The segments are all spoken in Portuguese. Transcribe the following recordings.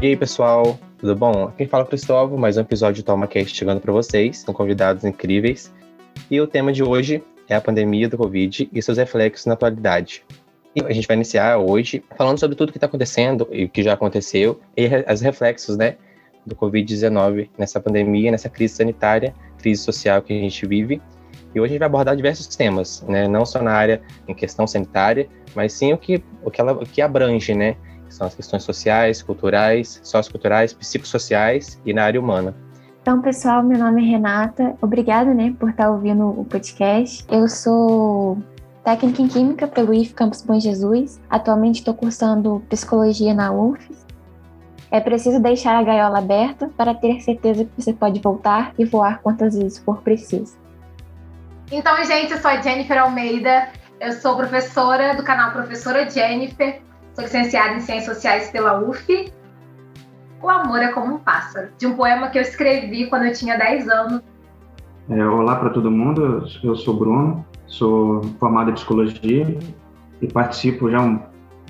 E aí, pessoal, tudo bom? Quem fala é o Cristóvão, mais um episódio do TalmaCast chegando para vocês, com convidados incríveis. E o tema de hoje é a pandemia do Covid e seus reflexos na atualidade. E a gente vai iniciar hoje falando sobre tudo que está acontecendo e o que já aconteceu e os reflexos, né, do Covid-19 nessa pandemia, nessa crise sanitária, crise social que a gente vive. E hoje a gente vai abordar diversos temas, né, não só na área em questão sanitária, mas sim o que, o que, ela, o que abrange, né, que são as questões sociais, culturais, socioculturais, psicossociais e na área humana. Então, pessoal, meu nome é Renata. Obrigada, né, por estar ouvindo o podcast. Eu sou técnica em Química pelo IF Campus Bom Jesus. Atualmente estou cursando Psicologia na UFES. É preciso deixar a gaiola aberta para ter certeza que você pode voltar e voar quantas vezes for preciso. Então, gente, eu sou a Jennifer Almeida, eu sou professora do canal Professora Jennifer, sou licenciada em Ciências Sociais pela UF. O amor é como um pássaro, de um poema que eu escrevi quando eu tinha 10 anos. É, olá para todo mundo, eu sou Bruno, sou formado em psicologia e participo já, um,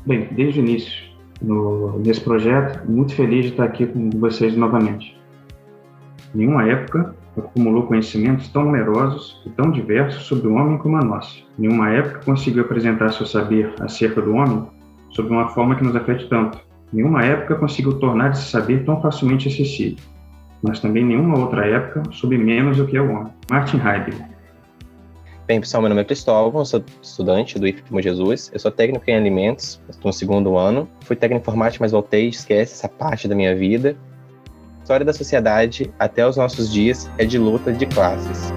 bem, desde o início no, desse projeto. Muito feliz de estar aqui com vocês novamente. Nenhuma época acumulou conhecimentos tão numerosos e tão diversos sobre o homem como a nossa. Nenhuma época conseguiu apresentar seu saber acerca do homem sob uma forma que nos afete tanto. Nenhuma época conseguiu tornar esse saber tão facilmente acessível mas também nenhuma outra época soube menos o que é o homem. Martin Heidegger. Bem, pessoal, meu nome é Cristóvão, sou estudante do IF Bom Jesus, eu sou técnico em alimentos, estou no segundo ano, fui técnico em informática, mas voltei, esquece essa parte da minha vida. História da sociedade, até os nossos dias, é de luta de classes.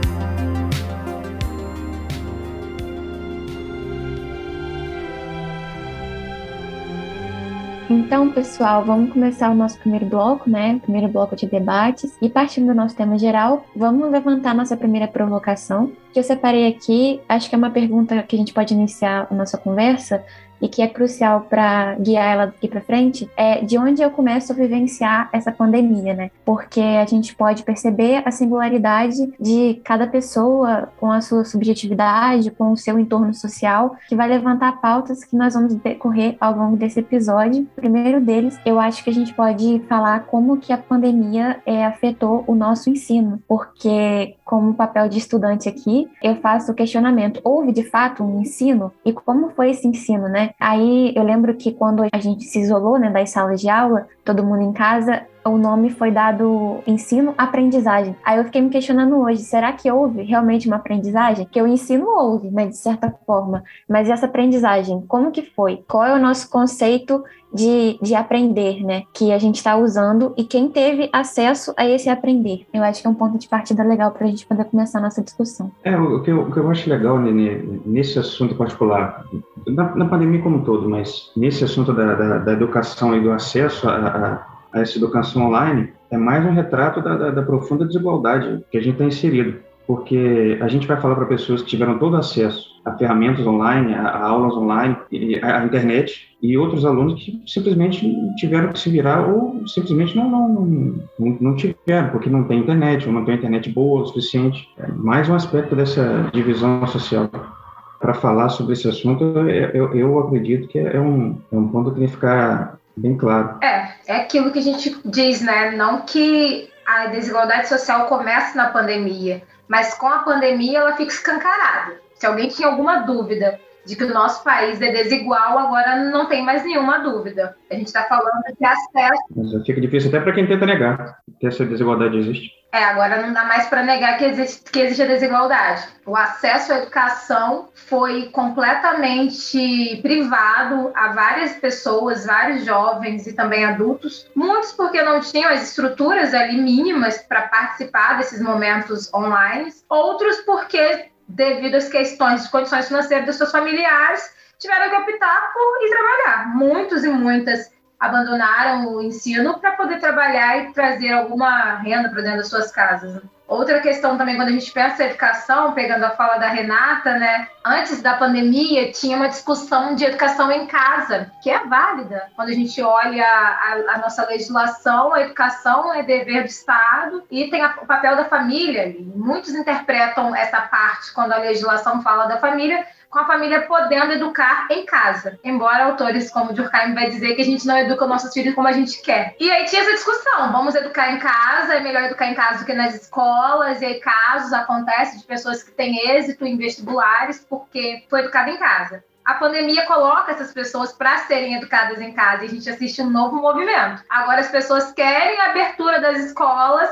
Então, pessoal, vamos começar o nosso primeiro bloco, né? Primeiro bloco de debates. E partindo do nosso tema geral, vamos levantar nossa primeira provocação, que eu separei aqui. Acho que é uma pergunta que a gente pode iniciar a nossa conversa e que é crucial para guiar ela daqui para frente, é de onde eu começo a vivenciar essa pandemia, né? Porque a gente pode perceber a singularidade de cada pessoa com a sua subjetividade, com o seu entorno social, que vai levantar pautas que nós vamos decorrer ao longo desse episódio. O primeiro deles, eu acho que a gente pode falar como que a pandemia é, afetou o nosso ensino, porque como papel de estudante aqui, eu faço o questionamento: houve de fato um ensino e como foi esse ensino, né? Aí eu lembro que quando a gente se isolou, né, das salas de aula, todo mundo em casa, o nome foi dado ensino-aprendizagem. Aí eu fiquei me questionando hoje, será que houve realmente uma aprendizagem? Que o ensino houve, né, de certa forma, mas essa aprendizagem, como que foi? Qual é o nosso conceito de, de aprender, né, que a gente está usando e quem teve acesso a esse aprender? Eu acho que é um ponto de partida legal para a gente poder começar a nossa discussão. É, o que eu, o que eu acho legal Nenê, nesse assunto particular, na, na, pandemia como um todo, mas nesse assunto da, da, da educação e do acesso a a essa educação online é mais um retrato da, da, da profunda desigualdade que a gente está inserido. Porque a gente vai falar para pessoas que tiveram todo acesso a ferramentas online, a, a aulas online, a, internet, e outros alunos que simplesmente tiveram que se virar ou simplesmente não, não, não, não tiveram, porque não tem internet, ou não tem internet boa o suficiente. É mais um aspecto dessa divisão social para falar sobre esse assunto, eu, eu acredito que é um, é um ponto que tem que ficar bem claro. É, é aquilo que a gente diz, né? Não que a desigualdade social comece na pandemia, mas com a pandemia ela fica escancarada. Se alguém tinha alguma dúvida de que o nosso país é desigual, agora não tem mais nenhuma dúvida. A gente está falando de acesso. Mas fica difícil até para quem tenta negar que essa desigualdade existe. É, agora não dá mais para negar que existe, que existe a desigualdade. O acesso à educação foi completamente privado a várias pessoas, vários jovens e também adultos. Muitos porque não tinham as estruturas ali mínimas para participar desses momentos online. Outros porque, devido às questões de condições financeiras dos seus familiares, tiveram que optar por ir trabalhar. Muitos e muitas abandonaram o ensino para poder trabalhar e trazer alguma renda para dentro das suas casas. Outra questão também, quando a gente pensa em educação, pegando a fala da Renata, né? Antes da pandemia, tinha uma discussão de educação em casa, que é válida. Quando a gente olha a, a nossa legislação, a educação é dever do Estado e tem a, o papel da família. Muitos interpretam essa parte quando a legislação fala da família com a família podendo educar em casa. Embora autores como Durkheim vai dizer que a gente não educa nossos filhos como a gente quer. E aí tinha essa discussão, vamos educar em casa, é melhor educar em casa do que nas escolas, e aí casos acontecem de pessoas que têm êxito em vestibulares porque foi educada em casa a pandemia coloca essas pessoas para serem educadas em casa e a gente assiste um novo movimento. Agora as pessoas querem a abertura das escolas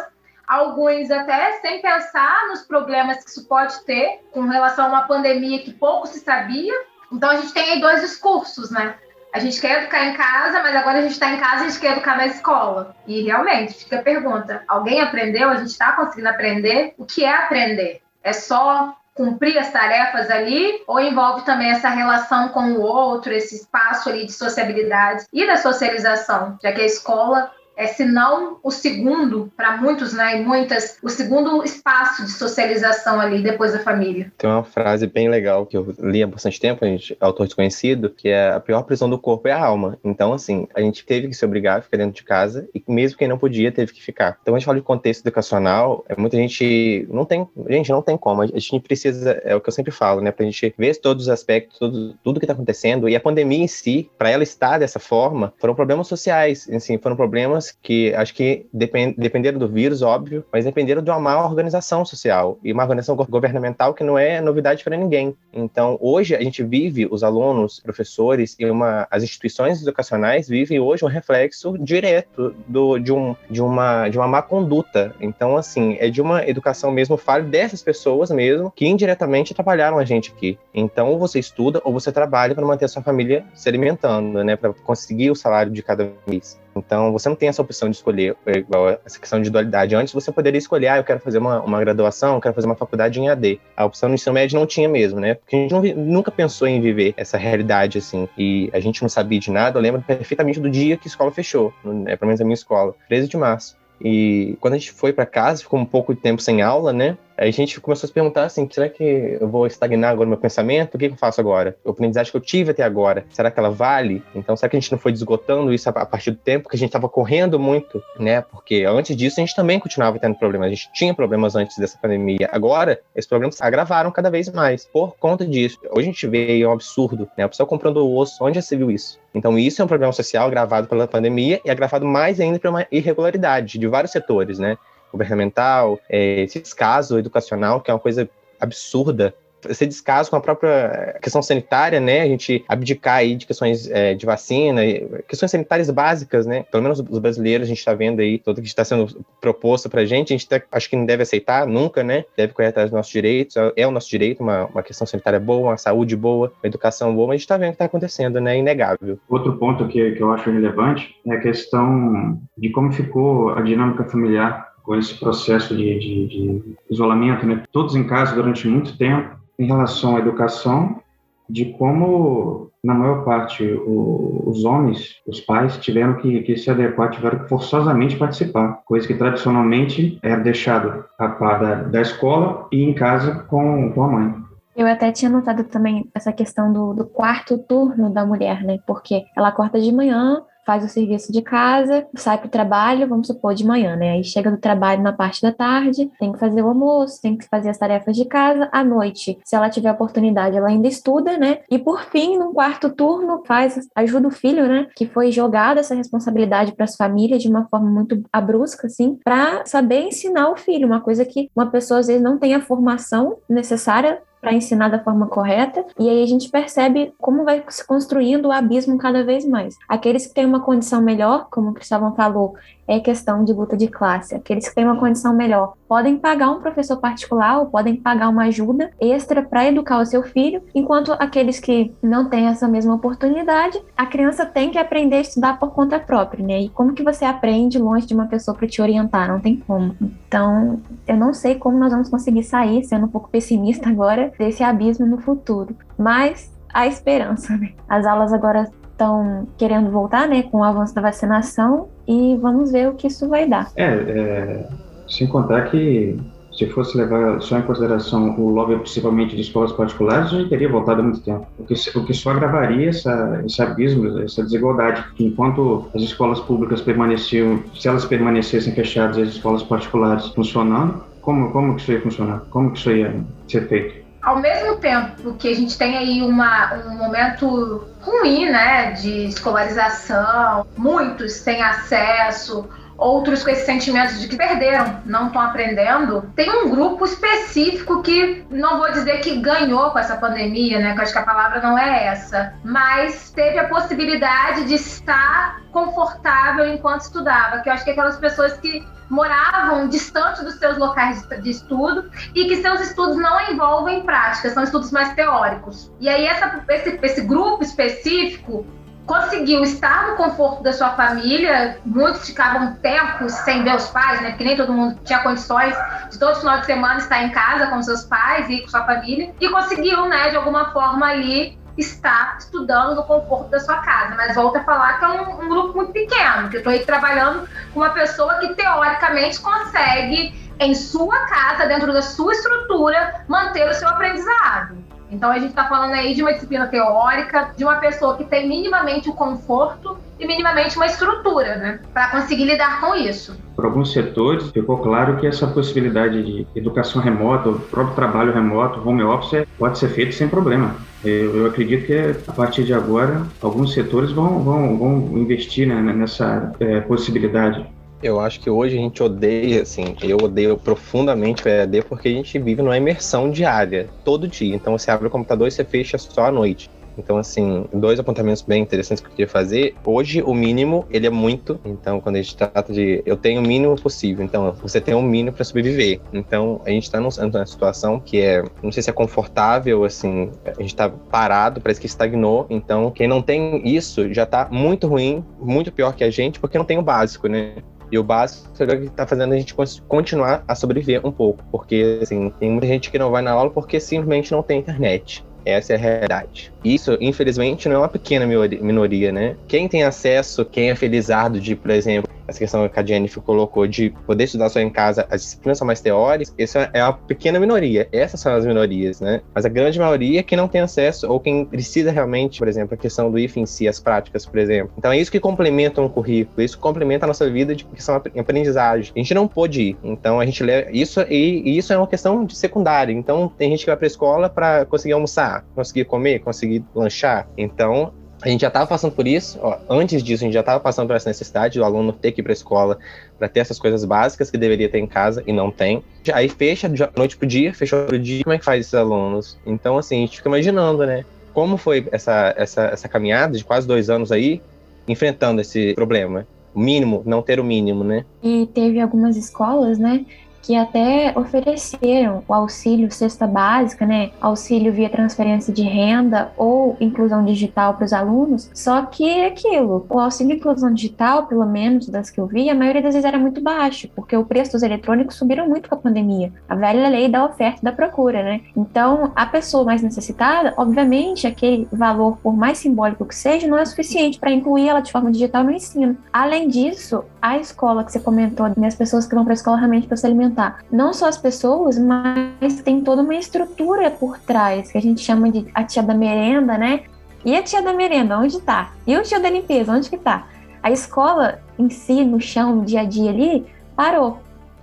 alguns até sem pensar nos problemas que isso pode ter com relação a uma pandemia que pouco se sabia. Então a gente tem aí dois discursos, né? A gente quer educar em casa, mas agora a gente está em casa e a gente quer educar na escola. E realmente fica a pergunta: alguém aprendeu? A gente está conseguindo aprender? O que é aprender? É só cumprir as tarefas ali ou envolve também essa relação com o outro, esse espaço ali de sociabilidade e da socialização, já que a escola é, se não o segundo, para muitos, né, e muitas, o segundo espaço de socialização ali depois da família. Tem uma frase bem legal que eu li há bastante tempo, a gente, autor desconhecido, que é a pior prisão do corpo é a alma. Então, assim, a gente teve que se obrigar a ficar dentro de casa e mesmo quem não podia teve que ficar. Então, a gente fala de contexto educacional, é, muita gente não tem, gente, não tem como. A gente precisa, é o que eu sempre falo, né, pra gente ver todos os aspectos, tudo, tudo que tá acontecendo e a pandemia em si, para ela estar dessa forma, foram problemas sociais, assim, foram problemas que acho que depend, dependeram do vírus, óbvio, mas dependeram de uma má organização social e uma organização governamental que não é novidade para ninguém. Então, hoje a gente vive, os alunos, professores e uma, as instituições educacionais vivem hoje um reflexo direto do, de, um, de, uma, de uma má conduta. Então, assim, é de uma educação mesmo falha dessas pessoas mesmo que indiretamente trabalharam a gente aqui. Então, ou você estuda ou você trabalha para manter a sua família se alimentando, né, para conseguir o salário de cada mês. Então, você não tem essa opção de escolher, é igual essa questão de dualidade. Antes, você poderia escolher, ah, eu quero fazer uma, uma graduação, eu quero fazer uma faculdade em AD. A opção no ensino médio não tinha mesmo, né? Porque a gente não, nunca pensou em viver essa realidade, assim. E a gente não sabia de nada. Eu lembro perfeitamente do dia que a escola fechou, né? pelo menos a minha escola, 13 de março. E quando a gente foi para casa, ficou um pouco de tempo sem aula, né? Aí a gente começou a se perguntar assim, será que eu vou estagnar agora no meu pensamento? O que eu faço agora? A aprendizagem que eu tive até agora, será que ela vale? Então, será que a gente não foi esgotando isso a partir do tempo que a gente estava correndo muito, né? Porque antes disso a gente também continuava tendo problemas. A gente tinha problemas antes dessa pandemia. Agora, esses problemas se agravaram cada vez mais por conta disso. Hoje a gente vê é um absurdo, né? A pessoa comprando osso, onde já se viu isso? Então, isso é um problema social agravado pela pandemia e agravado mais ainda por uma irregularidade de vários setores, né? Governamental, é, esse descaso educacional, que é uma coisa absurda esse descaso com a própria questão sanitária, né? A gente abdicar aí de questões é, de vacina, questões sanitárias básicas, né? Pelo menos os brasileiros, a gente está vendo aí tudo que está sendo proposto para a gente, a gente tá, acho que não deve aceitar nunca, né? Deve correr atrás dos nossos direitos, é, é o nosso direito, uma, uma questão sanitária boa, uma saúde boa, uma educação boa, mas a gente está vendo o que está acontecendo, né? É inegável. Outro ponto que, que eu acho relevante é a questão de como ficou a dinâmica familiar com esse processo de, de, de isolamento, né? Todos em casa durante muito tempo, em relação à educação, de como, na maior parte, o, os homens, os pais, tiveram que, que, se adequar, tiveram que forçosamente participar, coisa que tradicionalmente era deixado a par da, da escola e em casa com, com a mãe. Eu até tinha notado também essa questão do, do quarto turno da mulher, né? Porque ela acorda de manhã, faz o serviço de casa, sai para o trabalho, vamos supor, de manhã, né? Aí chega do trabalho na parte da tarde, tem que fazer o almoço, tem que fazer as tarefas de casa. À noite, se ela tiver oportunidade, ela ainda estuda, né? E por fim, no quarto turno, faz, ajuda o filho, né? Que foi jogada essa responsabilidade para as famílias de uma forma muito abrusca, assim, para saber ensinar o filho, uma coisa que uma pessoa às vezes não tem a formação necessária para ensinar da forma correta, e aí a gente percebe como vai se construindo o abismo cada vez mais. Aqueles que têm uma condição melhor, como o Cristóvão falou, é questão de luta de classe. Aqueles que têm uma condição melhor podem pagar um professor particular ou podem pagar uma ajuda extra para educar o seu filho, enquanto aqueles que não têm essa mesma oportunidade, a criança tem que aprender a estudar por conta própria, né? E como que você aprende longe de uma pessoa para te orientar? Não tem como. Então, eu não sei como nós vamos conseguir sair, sendo um pouco pessimista agora, desse abismo no futuro. Mas há esperança, né? As aulas agora estão querendo voltar, né, com o avanço da vacinação, e vamos ver o que isso vai dar. É, é sem contar que se fosse levar só em consideração o lobby principalmente de escolas particulares, gente teria voltado há muito tempo. O que, o que só agravaria essa, esse abismo, essa desigualdade, enquanto as escolas públicas permaneciam, se elas permanecessem fechadas as escolas particulares funcionando, como, como que isso ia funcionar? Como que isso ia ser feito? Ao mesmo tempo que a gente tem aí uma, um momento ruim, né, de escolarização, muitos sem acesso, outros com esse sentimento de que perderam, não estão aprendendo. Tem um grupo específico que não vou dizer que ganhou com essa pandemia, né? Que acho que a palavra não é essa, mas teve a possibilidade de estar confortável enquanto estudava, que eu acho que é aquelas pessoas que moravam distante dos seus locais de estudo e que seus estudos não envolvem prática, são estudos mais teóricos. E aí essa, esse, esse grupo específico conseguiu estar no conforto da sua família. Muitos ficavam tempos sem ver os pais, né? Porque nem todo mundo tinha condições de todo final de semana estar em casa com seus pais e com sua família. E conseguiu, né, de alguma forma ali estar estudando no conforto da sua casa. Mas volto a falar que é um, um grupo muito pequeno, que eu estou aí trabalhando com uma pessoa que teoricamente consegue, em sua casa, dentro da sua estrutura, manter o seu aprendizado. Então a gente está falando aí de uma disciplina teórica, de uma pessoa que tem minimamente o conforto e minimamente uma estrutura, né, para conseguir lidar com isso. Para alguns setores, ficou claro que essa possibilidade de educação remota, o próprio trabalho remoto, home office, pode ser feito sem problema. Eu, eu acredito que a partir de agora, alguns setores vão, vão, vão investir né, nessa é, possibilidade. Eu acho que hoje a gente odeia, assim, eu odeio profundamente o EAD porque a gente vive numa imersão diária, todo dia. Então você abre o computador e você fecha só à noite. Então, assim, dois apontamentos bem interessantes que eu queria fazer. Hoje, o mínimo, ele é muito. Então, quando a gente trata de eu tenho o mínimo possível, então você tem o um mínimo para sobreviver. Então, a gente está numa situação que é, não sei se é confortável, assim, a gente está parado, parece que estagnou. Então, quem não tem isso já está muito ruim, muito pior que a gente, porque não tem o básico, né? E o básico é o que está fazendo a gente continuar a sobreviver um pouco. Porque, assim, tem muita gente que não vai na aula porque simplesmente não tem internet. Essa é a realidade. Isso, infelizmente, não é uma pequena minoria, né? Quem tem acesso, quem é felizardo de, por exemplo, essa questão que a Jennifer colocou de poder estudar só em casa, as disciplinas são mais teóricas, isso é uma pequena minoria. Essas são as minorias, né? Mas a grande maioria é que não tem acesso ou quem precisa realmente, por exemplo, a questão do IF em si, as práticas, por exemplo. Então é isso que complementa um currículo, isso complementa a nossa vida de questão aprendizagem. A gente não pôde ir, então a gente leva isso e isso é uma questão de secundária. Então tem gente que vai para a escola para conseguir almoçar, conseguir comer, conseguir lanchar. Então a gente já estava passando por isso. Ó, antes disso, a gente já estava passando por essa necessidade do aluno ter que ir para a escola para ter essas coisas básicas que deveria ter em casa e não tem. Aí fecha de noite pro dia, fechou pro dia. Como é que faz esses alunos? Então, assim, a gente fica imaginando, né? Como foi essa, essa, essa caminhada de quase dois anos aí, enfrentando esse problema? O mínimo, não ter o mínimo, né? E teve algumas escolas, né, que até ofereceram o auxílio cesta básica, né, auxílio via transferência de renda ou inclusão digital para os alunos. Só que é aquilo, o auxílio inclusão digital, pelo menos das que eu vi, a maioria das vezes era muito baixo, porque o preço dos eletrônicos subiram muito com a pandemia. A velha lei da oferta e da procura, né? Então, a pessoa mais necessitada, obviamente, aquele valor, por mais simbólico que seja, não é suficiente para incluir ela de forma digital no ensino. Além disso, a escola que você comentou, né, as pessoas que vão para a escola realmente para se alimentar não só as pessoas, mas tem toda uma estrutura por trás, que a gente chama de a tia da merenda, né? E a tia da merenda, onde tá? E o tio da limpeza, onde que tá? A escola em si, no chão, no dia a dia ali, parou.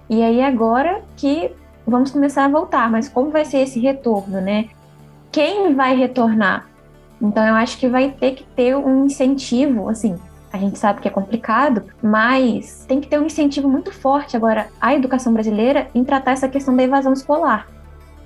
E aí agora que vamos começar a voltar, mas como vai ser esse retorno, né? Quem vai retornar? Então eu acho que vai ter que ter um incentivo, assim, a gente sabe que é complicado, mas tem que ter um incentivo muito forte agora à educação brasileira em tratar essa questão da evasão escolar.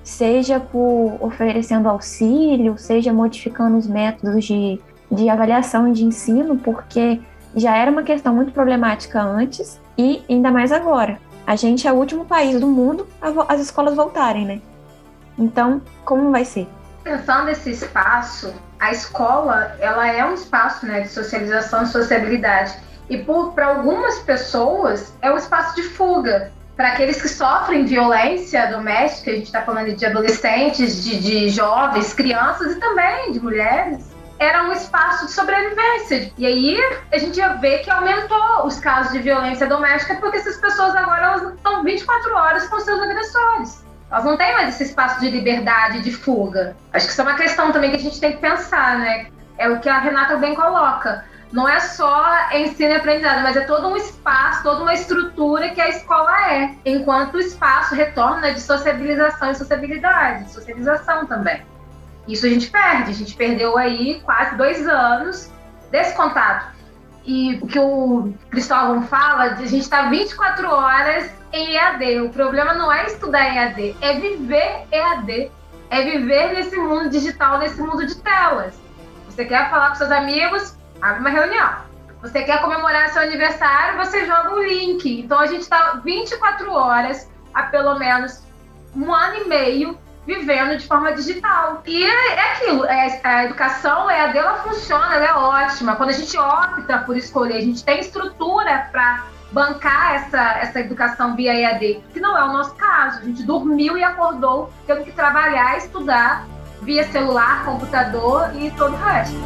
Seja por oferecendo auxílio, seja modificando os métodos de, de avaliação e de ensino, porque já era uma questão muito problemática antes e ainda mais agora. A gente é o último país do mundo a as escolas voltarem, né? Então, como vai ser? Pensando nesse espaço, a escola ela é um espaço né, de socialização e sociabilidade. E para algumas pessoas é um espaço de fuga. Para aqueles que sofrem violência doméstica, a gente está falando de adolescentes, de, de jovens, crianças e também de mulheres, era um espaço de sobrevivência. E aí a gente ia ver que aumentou os casos de violência doméstica, porque essas pessoas agora estão 24 horas com seus agressores. Elas não têm mais esse espaço de liberdade, de fuga. Acho que isso é uma questão também que a gente tem que pensar, né? É o que a Renata bem coloca. Não é só ensino e aprendizado, mas é todo um espaço, toda uma estrutura que a escola é, enquanto o espaço retorna de sociabilização e sociabilidade, de socialização também. Isso a gente perde, a gente perdeu aí quase dois anos desse contato. E o que o Cristóvão fala, a gente estar tá 24 horas em EAD. O problema não é estudar EAD, é viver EAD. É viver nesse mundo digital, nesse mundo de telas. Você quer falar com seus amigos, abre uma reunião. Você quer comemorar seu aniversário, você joga um link. Então a gente está 24 horas, há pelo menos um ano e meio, vivendo de forma digital. E é, é aquilo, é, a educação é a dela funciona, ela é ótima. Quando a gente opta por escolher, a gente tem estrutura para bancar essa, essa educação via EAD, que não é o nosso caso. A gente dormiu e acordou tendo que trabalhar, estudar via celular, computador e todo o resto.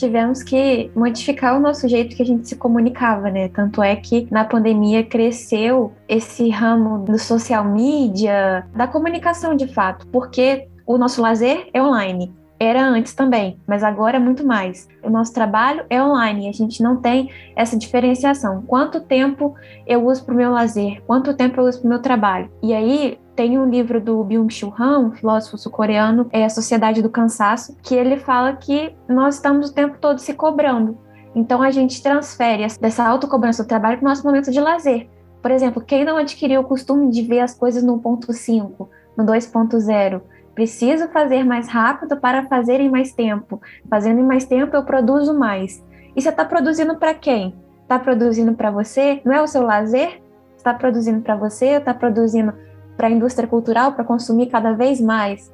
Tivemos que modificar o nosso jeito que a gente se comunicava, né? Tanto é que na pandemia cresceu esse ramo do social media, da comunicação de fato, porque o nosso lazer é online. Era antes também, mas agora é muito mais. O nosso trabalho é online, a gente não tem essa diferenciação. Quanto tempo eu uso para o meu lazer? Quanto tempo eu uso para o meu trabalho? E aí, tem um livro do Byung-Chul Han, um filósofo sul-coreano, é A Sociedade do Cansaço, que ele fala que nós estamos o tempo todo se cobrando. Então a gente transfere dessa autocobrança do trabalho para o nosso momento de lazer. Por exemplo, quem não adquiriu o costume de ver as coisas no ponto 5, no 2.0, Preciso fazer mais rápido para fazer em mais tempo. Fazendo em mais tempo, eu produzo mais. E você está produzindo para quem? Está produzindo para você? Não é o seu lazer? Está produzindo para você? Está produzindo para a indústria cultural para consumir cada vez mais?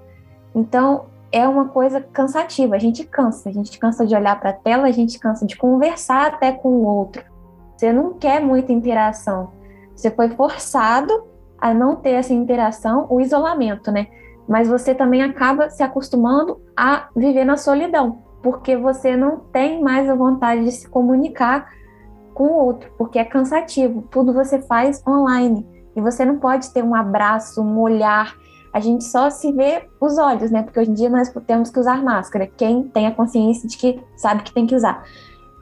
Então, é uma coisa cansativa. A gente cansa. A gente cansa de olhar para a tela, a gente cansa de conversar até com o outro. Você não quer muita interação. Você foi forçado a não ter essa interação, o isolamento, né? Mas você também acaba se acostumando a viver na solidão, porque você não tem mais a vontade de se comunicar com o outro, porque é cansativo. Tudo você faz online e você não pode ter um abraço, um olhar. A gente só se vê os olhos, né? Porque hoje em dia nós temos que usar máscara. Quem tem a consciência de que sabe que tem que usar.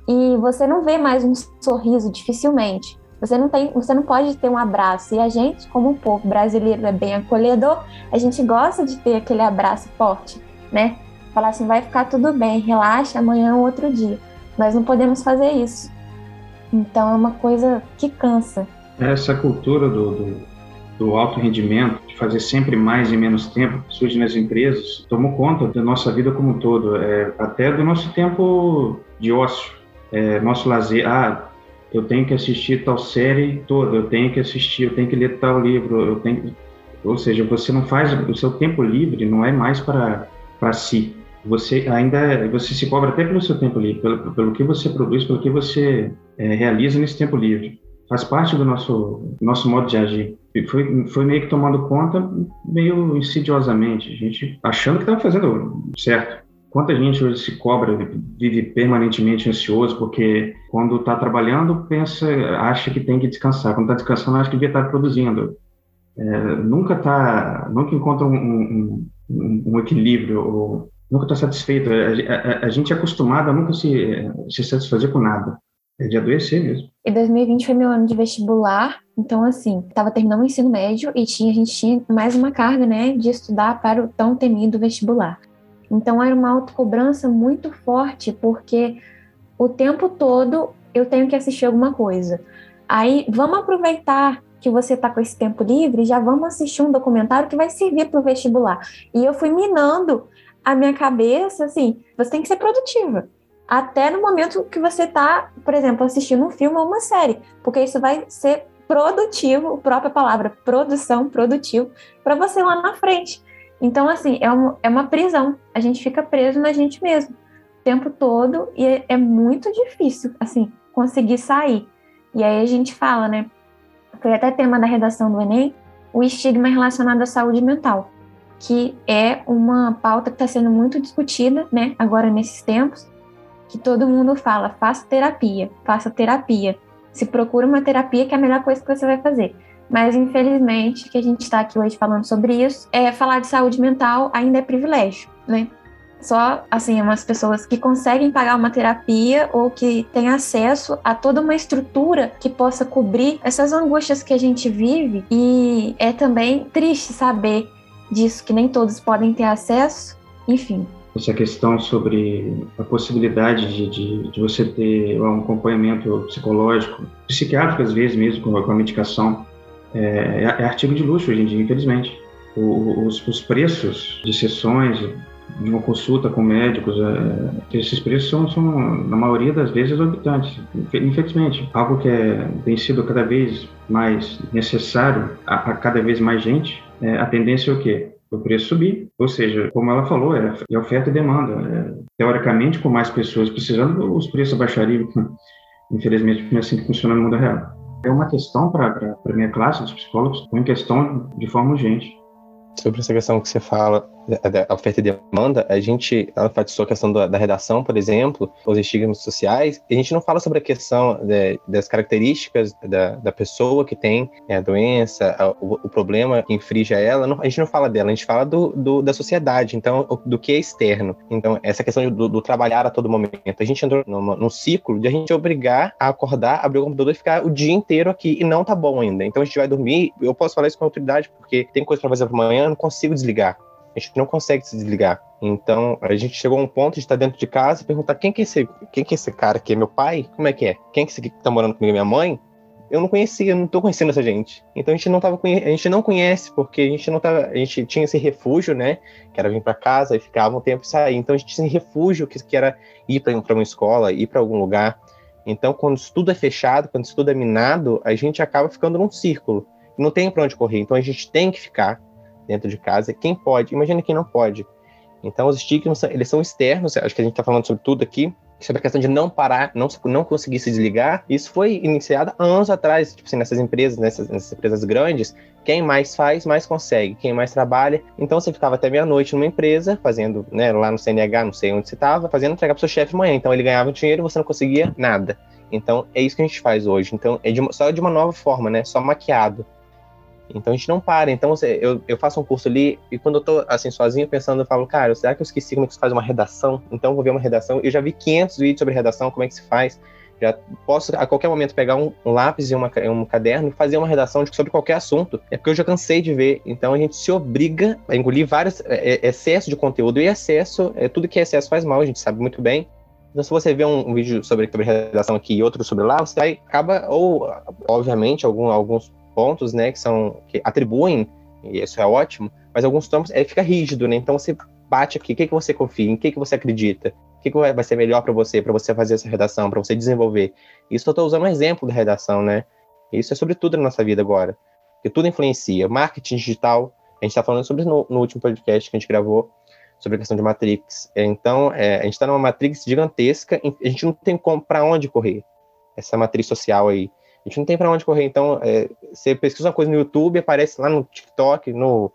E você não vê mais um sorriso dificilmente. Você não tem, você não pode ter um abraço. E a gente, como um povo brasileiro é bem acolhedor, a gente gosta de ter aquele abraço forte, né? Falar assim, vai ficar tudo bem, relaxa, amanhã é outro dia. Nós não podemos fazer isso. Então é uma coisa que cansa. Essa cultura do, do, do alto rendimento, de fazer sempre mais em menos tempo, que surge nas empresas, tomou conta da nossa vida como um todo, é, até do nosso tempo de ócio, é, nosso lazer. Ah, eu tenho que assistir tal série toda, eu tenho que assistir, eu tenho que ler tal livro, eu tenho ou seja, você não faz o seu tempo livre não é mais para para si. Você ainda você se cobra até pelo seu tempo livre, pelo, pelo que você produz, pelo que você é, realiza nesse tempo livre. Faz parte do nosso nosso modo de agir. E foi foi meio que tomando conta meio insidiosamente, a gente achando que estava fazendo certo. Quanta gente hoje se cobra, vive permanentemente ansioso, porque quando está trabalhando, pensa, acha que tem que descansar. Quando está descansando, acha que devia estar produzindo. É, nunca tá, nunca encontra um, um, um, um equilíbrio, ou nunca está satisfeito. A, a, a, gente é acostumado a nunca se, se satisfazer com nada. É de adoecer mesmo. E 2020 foi meu ano de vestibular, então assim, estava terminando o ensino médio e tinha, a gente tinha mais uma carga, né, de estudar para o tão temido vestibular. Então era uma autocobrança muito forte, porque o tempo todo eu tenho que assistir alguma coisa. Aí vamos aproveitar que você está com esse tempo livre, já vamos assistir um documentário que vai servir para o vestibular. E eu fui minando a minha cabeça, assim, você tem que ser produtiva. Até no momento que você está, por exemplo, assistindo um filme ou uma série, porque isso vai ser produtivo, a própria palavra produção, produtivo, para você lá na frente. Então, assim, é uma, é uma prisão. A gente fica preso na gente mesmo. tempo todo e é, é muito difícil, assim, conseguir sair. E aí a gente fala, né? Foi até tema da redação do Enem, o estigma relacionado à saúde mental, que é uma pauta que está sendo muito discutida, né? Agora nesses tempos, que todo mundo fala, faça terapia, faça terapia. Se procura uma terapia, que é a melhor coisa que você vai fazer. Mas, infelizmente, que a gente está aqui hoje falando sobre isso, é falar de saúde mental ainda é privilégio, né? Só, assim, umas pessoas que conseguem pagar uma terapia ou que têm acesso a toda uma estrutura que possa cobrir essas angústias que a gente vive. E é também triste saber disso, que nem todos podem ter acesso. Enfim, essa questão sobre a possibilidade de, de, de, você ter um acompanhamento psicológico, psiquiátrico às vezes mesmo, com a, medicação, é, é, é, artigo de luxo hoje em dia, infelizmente. O, os, os, preços de sessões, de uma consulta com médicos, é, esses preços são, são, na maioria das vezes, exorbitantes, infelizmente. Algo que é, tem sido cada vez mais necessário a, a cada vez mais gente, é, a tendência é o quê? o preço subir. Ou seja, como ela falou, é, é oferta e demanda. É, teoricamente, com mais pessoas precisando, os preços baixariam. Infelizmente, não é assim que funciona no mundo real é uma questão para a minha classe dos psicólogos, uma questão de forma urgente. Sobre essa questão que você fala da oferta e demanda, a gente enfatizou a questão da, da, redação, por exemplo, os estigmas sociais, a gente não fala sobre a questão de, das características da, da, pessoa que tem né, a doença, o, o, problema que infringe a ela, não, a gente não fala dela, a gente fala do, do da sociedade, então, do que é externo. Então, essa questão do, do trabalhar a todo momento. A gente entrou num, num ciclo de a gente obrigar a acordar, abrir o computador e ficar o dia inteiro aqui, e não tá bom ainda. Então, a gente vai dormir, eu posso falar isso com autoridade, porque tem coisa para fazer amanhã, eu não consigo desligar a gente não consegue se desligar. Então, a gente chegou a um ponto de estar dentro de casa e perguntar quem que é esse, quem que é esse cara aqui? É meu pai? Como é que é? Quem que é esse que tá morando comigo? Minha mãe? Eu não conhecia, eu não tô conhecendo essa gente. Então a gente não tava a gente não conhece porque a gente não tava, a gente tinha esse refúgio, né? Que era vir para casa e ficava um tempo e sair. Então a gente tinha esse refúgio que, que era ir para uma escola, ir para algum lugar. Então quando isso tudo é fechado, quando isso tudo é minado, a gente acaba ficando num círculo. Não tem para onde correr. Então a gente tem que ficar dentro de casa. Quem pode, imagina quem não pode. Então, os estigmas, eles são externos, acho que a gente está falando sobre tudo aqui, sobre a questão de não parar, não, não conseguir se desligar. Isso foi iniciado anos atrás, tipo assim, nessas empresas, nessas, nessas empresas grandes, quem mais faz, mais consegue, quem mais trabalha. Então, você ficava até meia-noite numa empresa, fazendo, né, lá no CNH, não sei onde você estava, fazendo entregar para o seu chefe amanhã. Então, ele ganhava dinheiro e você não conseguia nada. Então, é isso que a gente faz hoje. Então, é de, só de uma nova forma, né? Só maquiado. Então a gente não para. Então eu, eu faço um curso ali e quando eu tô assim sozinho pensando, eu falo, cara, será que eu esqueci como é que se faz uma redação? Então eu vou ver uma redação. Eu já vi 500 vídeos sobre redação, como é que se faz. Já posso a qualquer momento pegar um, um lápis e uma, um caderno e fazer uma redação de, sobre qualquer assunto. É porque eu já cansei de ver. Então a gente se obriga a engolir vários é, é, excesso de conteúdo e excesso, é, tudo que é excesso faz mal, a gente sabe muito bem. Então, se você vê um, um vídeo sobre, sobre redação aqui e outro sobre lá, você vai, acaba, ou, obviamente, algum, alguns pontos, né, que são que atribuem, e isso é ótimo, mas alguns tomos é, fica rígido, né? Então você bate aqui, o que, que você confia, em que, que você acredita, o que, que vai, ser melhor para você, para você fazer essa redação, para você desenvolver. Isso eu estou usando um exemplo da redação, né? Isso é sobre tudo na nossa vida agora, porque tudo influencia. Marketing digital, a gente está falando sobre no, no, último podcast que a gente gravou sobre a questão de Matrix. Então, é, a gente está numa Matrix gigantesca, a gente não tem como para onde correr essa matriz social aí. A gente não tem para onde correr. Então, é, você pesquisa uma coisa no YouTube, aparece lá no TikTok, no,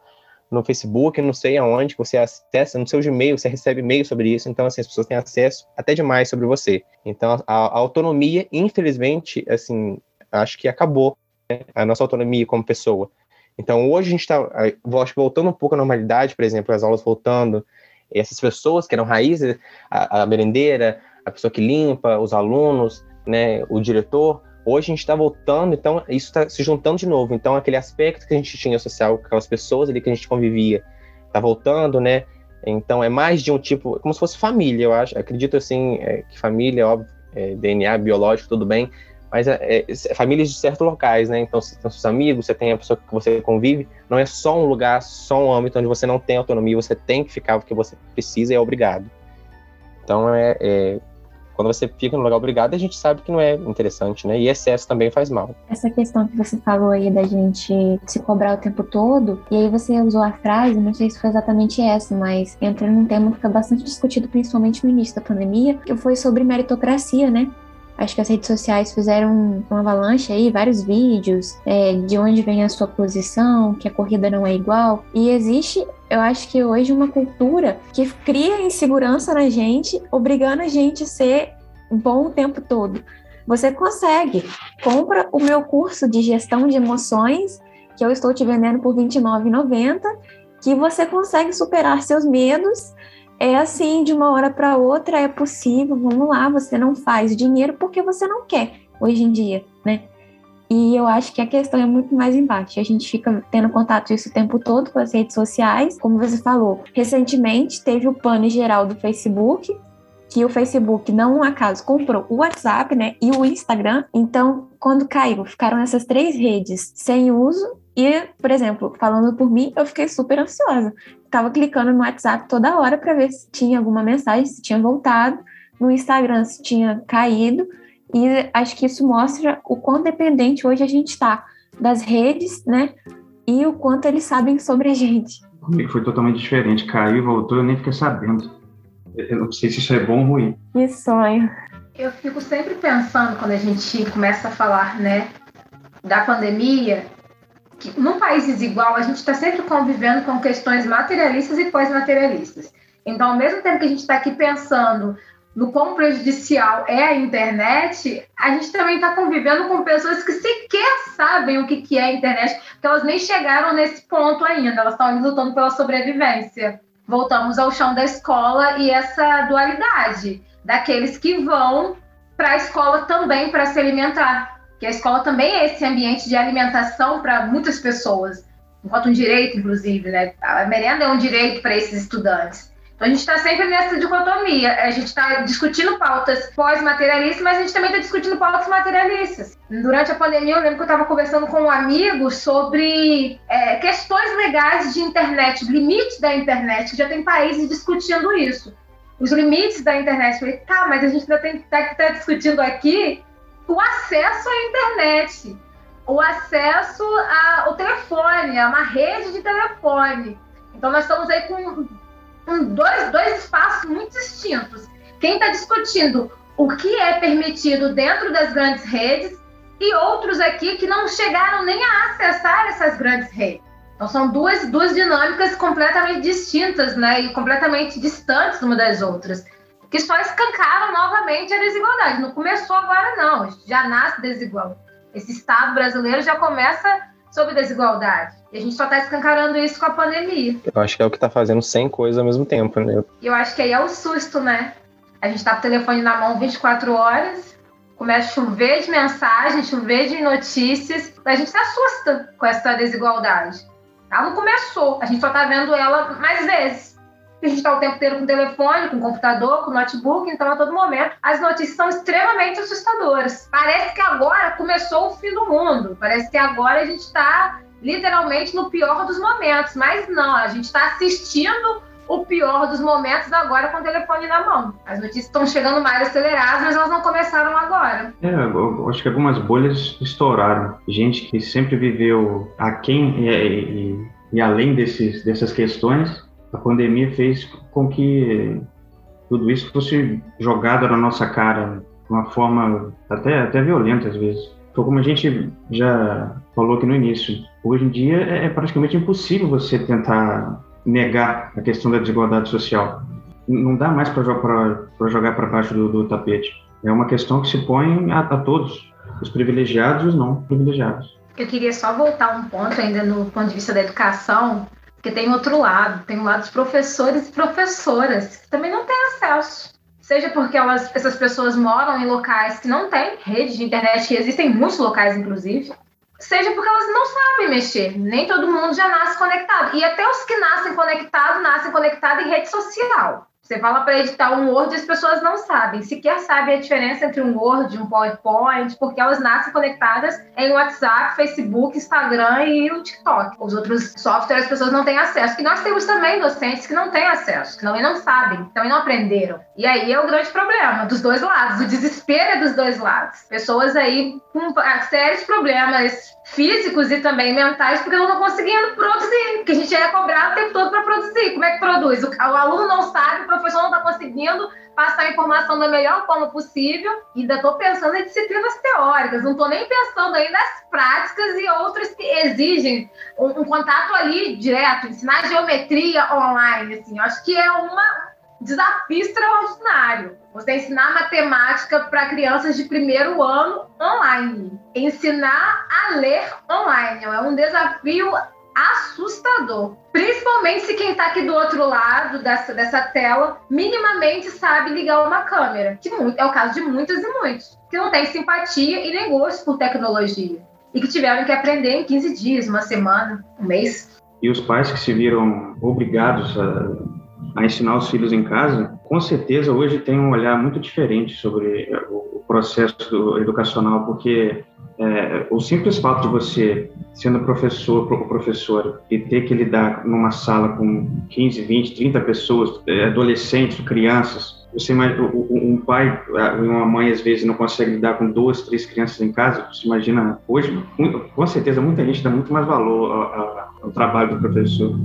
no Facebook, não sei aonde, que você acessa, no seu Gmail, você recebe e-mail sobre isso. Então, assim, as pessoas têm acesso até demais sobre você. Então, a, a autonomia, infelizmente, assim, acho que acabou né? a nossa autonomia como pessoa. Então, hoje a gente está, voltando um pouco à normalidade, por exemplo, as aulas voltando, essas pessoas que eram raízes, a, a merendeira, a pessoa que limpa, os alunos, né, o diretor, Hoje a gente está voltando, então isso está se juntando de novo. Então aquele aspecto que a gente tinha social, aquelas pessoas ali que a gente convivia, está voltando, né? Então é mais de um tipo, como se fosse família, eu acho. Acredito assim é, que família, óbvio, é, DNA biológico, tudo bem, mas é, é, é famílias de certos locais, né? Então, você tem seus amigos, você tem a pessoa que você convive, não é só um lugar, só um âmbito onde você não tem autonomia, você tem que ficar porque você precisa e é obrigado. Então, é, é Quando você fica no lugar obrigado, a gente sabe que não é interessante, né? E excesso também faz mal. Essa questão que você falou aí da gente se cobrar o tempo todo, e aí você usou a frase, não sei se foi exatamente essa, mas entra num tema que foi bastante discutido, principalmente no início da pandemia, que foi sobre meritocracia, né? Acho que as redes sociais fizeram uma avalanche aí, vários vídeos é, de onde vem a sua posição, que a corrida não é igual. E existe, eu acho que hoje, uma cultura que cria insegurança na gente, obrigando a gente a ser bom o tempo todo. Você consegue. Compra o meu curso de gestão de emoções, que eu estou te vendendo por R$ 29,90, que você consegue superar seus medos é assim, de uma hora para outra é possível, vamos lá, você não faz dinheiro porque você não quer hoje em dia, né? E eu acho que a questão é muito mais embaixo. A gente fica tendo contato isso o tempo todo com as redes sociais, como você falou. Recentemente teve o plano geral do Facebook, que o Facebook, não um acaso, comprou o WhatsApp, né, e o Instagram. Então, quando caiu, ficaram essas três redes sem uso. E, por exemplo, falando por mim, eu fiquei super ansiosa ficava clicando no WhatsApp toda hora para ver se tinha alguma mensagem, se tinha voltado, no Instagram se tinha caído, e acho que isso mostra o quão dependente hoje a gente está das redes, né? E o quanto eles sabem sobre a gente. Comigo foi totalmente diferente. Caiu e voltou, eu nem fiquei sabendo. Eu não sei se isso é bom ou ruim. Que sonho. Eu fico sempre pensando, quando a gente começa a falar, né, da pandemia, que num país desigual, a gente está sempre convivendo com questões materialistas e pós-materialistas. Então, ao mesmo tempo que a gente está aqui pensando no quão prejudicial é a internet, a gente também está convivendo com pessoas que sequer sabem o que, que é a internet, porque elas nem chegaram nesse ponto ainda, elas estão lutando pela sobrevivência. Voltamos ao chão da escola e essa dualidade daqueles que vão para a escola também para se alimentar, que a escola também é esse ambiente de alimentação para muitas pessoas, enquanto um direito, inclusive, né? A merenda é um direito para esses estudantes. Então a gente está sempre nessa dicotomia. A gente está discutindo pautas pós-materialistas, mas a gente também está discutindo pautas materialistas. Durante a pandemia, eu lembro que eu estava conversando com um amigo sobre é, questões legais de internet, limites da internet, que já tem países discutindo isso. Os limites da internet. Eu falei, tá, mas a gente ainda tem tá, tá discutindo aqui o acesso à internet, o acesso ao telefone, a uma rede de telefone. Então, nós estamos aí com, com dois, dois espaços muito distintos. Quem está discutindo o que é permitido dentro das grandes redes e outros aqui que não chegaram nem a acessar essas grandes redes. Então, são duas, duas dinâmicas completamente distintas né, e completamente distantes uma das outras que só escancaram novamente a desigualdade. Não começou agora, não. Já nasce desigual. Esse Estado brasileiro já começa sob desigualdade. E a gente só está escancarando isso com a pandemia. Eu acho que é o que está fazendo 100 coisas ao mesmo tempo, né? E eu acho que aí é o susto, né? A gente está com o telefone na mão 24 horas, começa a chover de mensagens, chover de notícias, a gente se assusta com essa desigualdade. Ela não começou, a gente só está vendo ela mais vezes a gente está o tempo inteiro com o telefone, com o computador, com o notebook, então a todo momento as notícias são extremamente assustadoras. Parece que agora começou o fim do mundo, parece que agora a gente está literalmente no pior dos momentos, mas não, a gente está assistindo o pior dos momentos agora com o telefone na mão. As notícias estão chegando mais aceleradas, mas elas não começaram agora. É, eu acho que algumas bolhas estouraram. Gente que sempre viveu aquém e, e, e além desses, dessas questões a pandemia fez com que tudo isso fosse jogado na nossa cara de uma forma até, até violenta às vezes. Foi como a gente já falou aqui no início. Hoje em dia é, é praticamente impossível você tentar negar a questão da desigualdade social. Não dá mais para jogar para baixo do, do, tapete. É uma questão que se põe a, a todos, os privilegiados e os não privilegiados. Eu queria só voltar um ponto ainda no ponto de vista da educação, porque tem outro lado, tem o lado dos professores e professoras, que também não têm acesso. Seja porque elas, essas pessoas moram em locais que não têm rede de internet, que existem muitos locais, inclusive, seja porque elas não sabem mexer. Nem todo mundo já nasce conectado. E até os que nascem conectados, nascem conectados em rede social. Você fala para editar um Word e as pessoas não sabem, sequer sabem a diferença entre um Word e um PowerPoint, porque elas nascem conectadas em WhatsApp, Facebook, Instagram e o TikTok. Os outros softwares as pessoas não têm acesso. E nós temos também docentes que não têm acesso, que também não sabem, também não aprenderam. E aí é o grande problema dos dois lados, o desespero é dos dois lados. Pessoas aí com sérios problemas físicos e também mentais, porque não estão conseguindo produzir, porque a gente é cobrado o tempo todo para produzir. Como é que produz? O, aluno não sabe, o professor não está conseguindo passar a informação da melhor forma possível, e ainda estou pensando em disciplinas teóricas, não estou nem pensando aí nas práticas e outras que exigem um, um contato ali direto, ensinar geometria online, assim, eu acho que é uma desafio extraordinário. Você ensinar matemática para crianças de primeiro ano online. Ensinar a ler online. É um desafio assustador. Principalmente se quem está aqui do outro lado dessa, dessa tela minimamente sabe ligar uma câmera. Que é o caso de muitas e muitos. Que não tem simpatia e nem gosto por tecnologia. E que tiveram que aprender em 15 dias, uma semana, um mês. E os pais que se viram obrigados a a ensinar os filhos em casa, com certeza hoje tem um olhar muito diferente sobre eh, o processo educacional, porque é, o simples fato de você, sendo professor ou professora, e ter que lidar numa sala com 15, 20, 30 pessoas, eh, adolescentes, crianças, você um pai e uma mãe às vezes não consegue lidar com duas, três crianças em casa. Você imagina hoje, com certeza muita gente dá muito mais valor ao, ao trabalho do professor.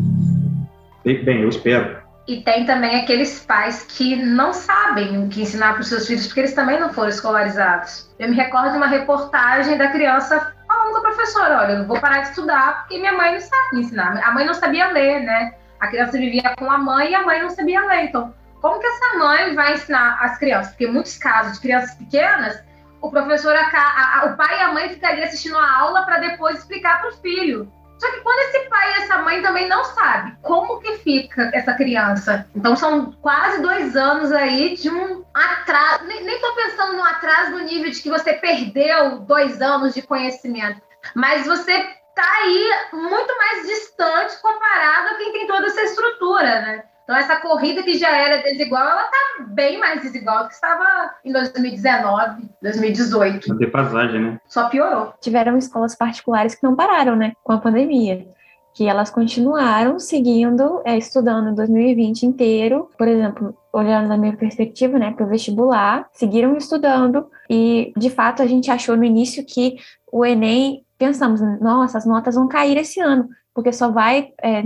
Bem, eu espero. E tem também aqueles pais que não sabem o que ensinar para os seus filhos, porque eles também não foram escolarizados. Eu me recordo de uma reportagem da criança falando com a professora: olha, eu vou parar de estudar porque minha mãe não sabe me ensinar. A mãe não sabia ler, né? A criança vivia com a mãe e a mãe não sabia ler. Então, como que essa mãe vai ensinar as crianças? Porque em muitos casos de crianças pequenas, o professor, a, a, o pai e a mãe ficariam assistindo a aula para depois explicar para o filho. Só que quando esse pai e essa mãe também não sabe como que fica essa criança. Então são quase dois anos aí de um atraso. Nem, nem tô pensando no atraso no nível de que você perdeu dois anos de conhecimento. Mas você tá aí muito mais distante comparado a quem tem toda essa estrutura, né? Então, essa corrida que já era desigual, ela está bem mais desigual do que estava em 2019, 2018. Não tem passagem, né? Só piorou. Tiveram escolas particulares que não pararam, né, com a pandemia. Que elas continuaram seguindo, é, estudando em 2020 inteiro. Por exemplo, olhando da minha perspectiva, né, para o vestibular, seguiram estudando. E, de fato, a gente achou no início que o Enem, pensamos, nossa, as notas vão cair esse ano porque só vai é,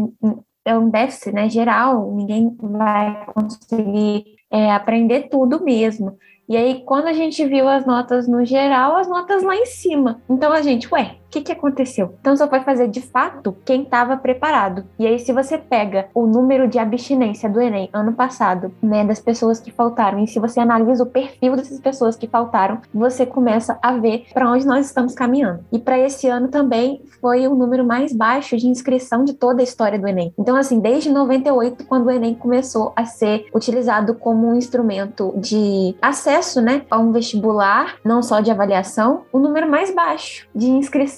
é um déficit né, geral, ninguém vai conseguir é, aprender tudo mesmo. E aí, quando a gente viu as notas no geral, as notas lá em cima. Então a gente, ué, o que, que aconteceu? Então só foi fazer de fato quem estava preparado. E aí, se você pega o número de abstinência do Enem ano passado, né, das pessoas que faltaram, e se você analisa o perfil dessas pessoas que faltaram, você começa a ver para onde nós estamos caminhando. E para esse ano também foi o número mais baixo de inscrição de toda a história do Enem. Então, assim, desde 98, quando o Enem começou a ser utilizado como um instrumento de acesso, né, a um vestibular, não só de avaliação, o número mais baixo de inscrição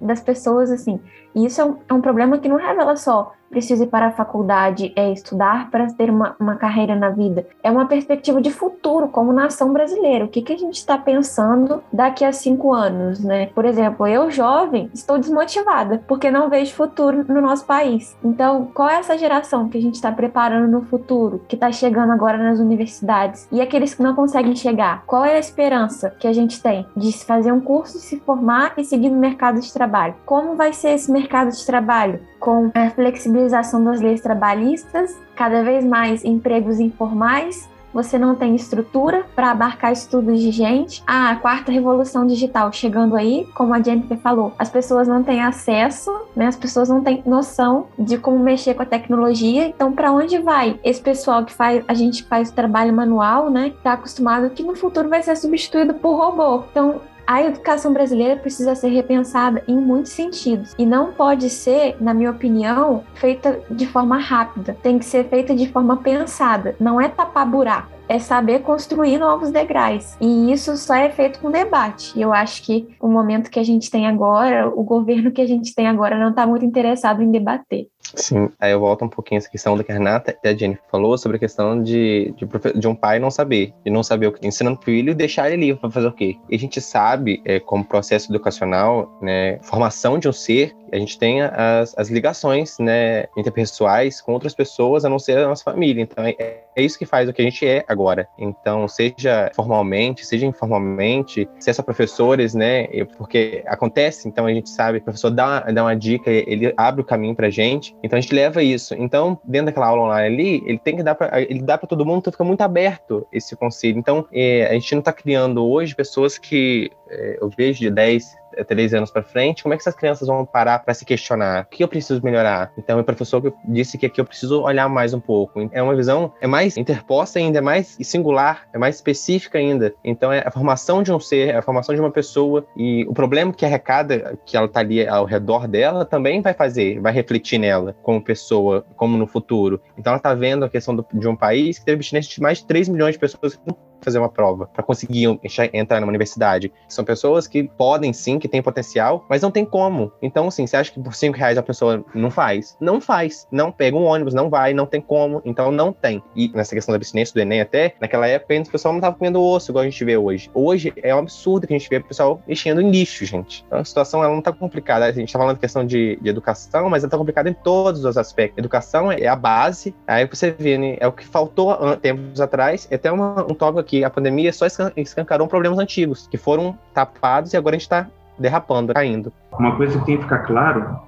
das pessoas, assim. E isso é um, é um problema que não revela só preciso ir para a faculdade, é estudar para ter uma, uma carreira na vida. É uma perspectiva de futuro como nação brasileira. O que, que a gente está pensando daqui a cinco anos, né? Por exemplo, eu, jovem, estou desmotivada porque não vejo futuro no nosso país. Então, qual é essa geração que a gente está preparando no futuro, que está chegando agora nas universidades? E aqueles que não conseguem chegar? Qual é a esperança que a gente tem de fazer um curso, se formar e seguir no mercado de trabalho? Como vai ser esse mercado de trabalho? Com a flexibilização das leis trabalhistas, cada vez mais empregos informais, você não tem estrutura para abarcar estudos de gente. Ah, a quarta revolução digital chegando aí, como a Jennifer falou, as pessoas não têm acesso, né? As pessoas não têm noção de como mexer com a tecnologia. Então, para onde vai esse pessoal que faz, a gente faz o trabalho manual, né? Tá acostumado que no futuro vai ser substituído por robô. Então, a educação brasileira precisa ser repensada em muitos sentidos e não pode ser, na minha opinião, feita de forma rápida. Tem que ser feita de forma pensada. Não é tapar buraco é saber construir novos degraus. E isso só é feito com debate. E eu acho que o momento que a gente tem agora, o governo que a gente tem agora não está muito interessado em debater. Sim, aí eu volto um pouquinho essa questão da que a Renata e a Jennifer falou sobre a questão de, de, de um pai não saber, de não saber o que ensinando o filho e deixar ele livre para fazer o quê. E a gente sabe, é, como processo educacional, né, formação de um ser, a gente tem as, as ligações né, interpessoais com outras pessoas, a não ser a nossa família. Então é, é isso que faz o que a gente é agora. Então, seja formalmente, seja informalmente, seja professores, né, porque acontece, então a gente sabe, o professor dá, dá uma dica, ele abre o caminho pra gente, então a gente leva isso. Então, dentro daquela aula online ali, ele tem que dar para ele dá para todo mundo, então fica muito aberto esse conselho. Então, é, a gente não está criando hoje pessoas que é, eu vejo de 10, três anos para frente, como é que essas crianças vão parar para se questionar? O que eu preciso melhorar? Então, o professor disse que aqui eu preciso olhar mais um pouco. É uma visão é mais interposta ainda, é mais singular, é mais específica ainda. Então, é a formação de um ser, é a formação de uma pessoa e o problema que arrecada, que ela está ali ao redor dela, também vai fazer, vai refletir nela como pessoa, como no futuro. Então, ela está vendo a questão do, de um país que teve de mais de 3 milhões de pessoas que não fazer uma prova para conseguir entrar numa universidade. São pessoas que podem sim, que têm potencial, mas não tem como. Então, assim, você acha que por cinco reais a pessoa não faz? Não faz. Não pega um ônibus, não vai, não tem como. Então, não tem. E nessa questão da abstinência do Enem até, naquela época, o pessoal não tava comendo osso, igual a gente vê hoje. Hoje é um absurdo que a gente vê o pessoal mexendo em lixo, gente. Então, a situação ela não tá complicada. A gente tá falando de questão de, de educação, mas ela tá complicada em todos os aspectos. Educação é a base. Aí você vê, né, é o que faltou tempos atrás. É até uma, um tópico que a pandemia só escancarou problemas antigos, que foram tapados e agora a gente está derrapando, caindo. Uma coisa que tem que ficar claro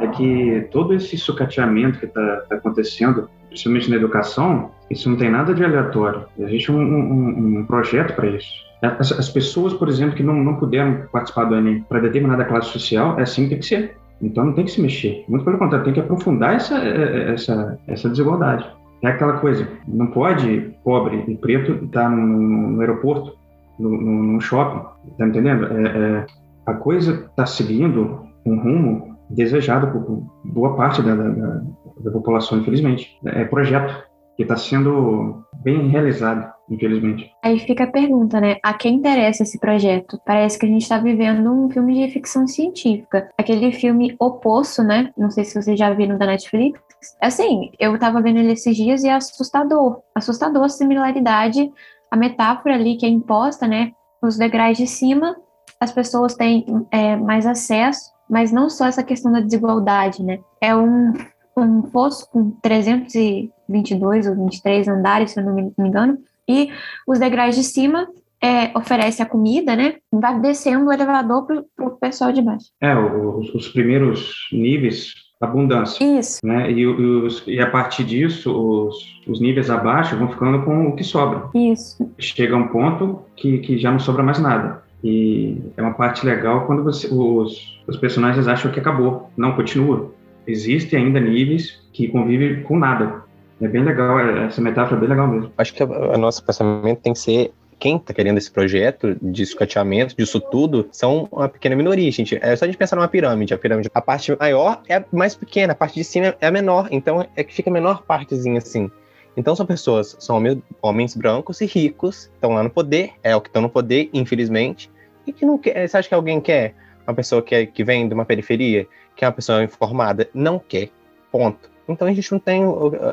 é que todo esse sucateamento que está tá acontecendo, principalmente na educação, isso não tem nada de aleatório. Existe um, um, um projeto para isso. As, as, pessoas, por exemplo, que não, não puderam participar do Enem para determinada classe social, é assim que tem que ser. Então não tem que se mexer. Muito pelo contrário, tem que aprofundar essa, essa, essa desigualdade. É aquela coisa, não pode pobre e preto estar no, no, aeroporto, no, no, shopping, tá entendendo? É, é, a coisa está seguindo um rumo desejado por boa parte da, da, da população, infelizmente. É projeto que está sendo bem realizado, infelizmente. Aí fica a pergunta, né? A quem interessa esse projeto? Parece que a gente está vivendo um filme de ficção científica. Aquele filme O Poço, né? Não sei se vocês já viram da Netflix. Assim, eu tava vendo ele esses dias e é assustador. Assustador a similaridade, a metáfora ali que é imposta, né? Os degraus de cima, as pessoas têm é, mais acesso, mas não só essa questão da desigualdade, né? É um, um poço com 322 ou 23 andares, se eu não me engano, e os degraus de cima é, oferece a comida, né? Vai descendo o elevador para o pessoal de baixo. É, os, os primeiros níveis abundância. Isso. Né? E, os, e a partir disso, os, os níveis abaixo vão ficando com o que sobra. Isso. Chega um ponto que, que já não sobra mais nada. E é uma parte legal quando você, os, os personagens acham que acabou. Não, continua. Existem ainda níveis que convivem com nada. É bem legal, essa metáfora é bem legal mesmo. Acho que o nosso pensamento tem que ser quem está querendo esse projeto de escateamento, disso tudo, são uma pequena minoria, gente. É só a gente pensar numa pirâmide. A pirâmide, a parte maior é a mais pequena, a parte de cima é a menor. Então é que fica a menor partezinha assim. Então são pessoas, são homens, homens brancos e ricos, estão lá no poder, é o que estão no poder, infelizmente, e que não quer. Você acha que alguém quer? Uma pessoa que, é, que vem de uma periferia, que é uma pessoa informada, não quer. Ponto. Então a gente não tem.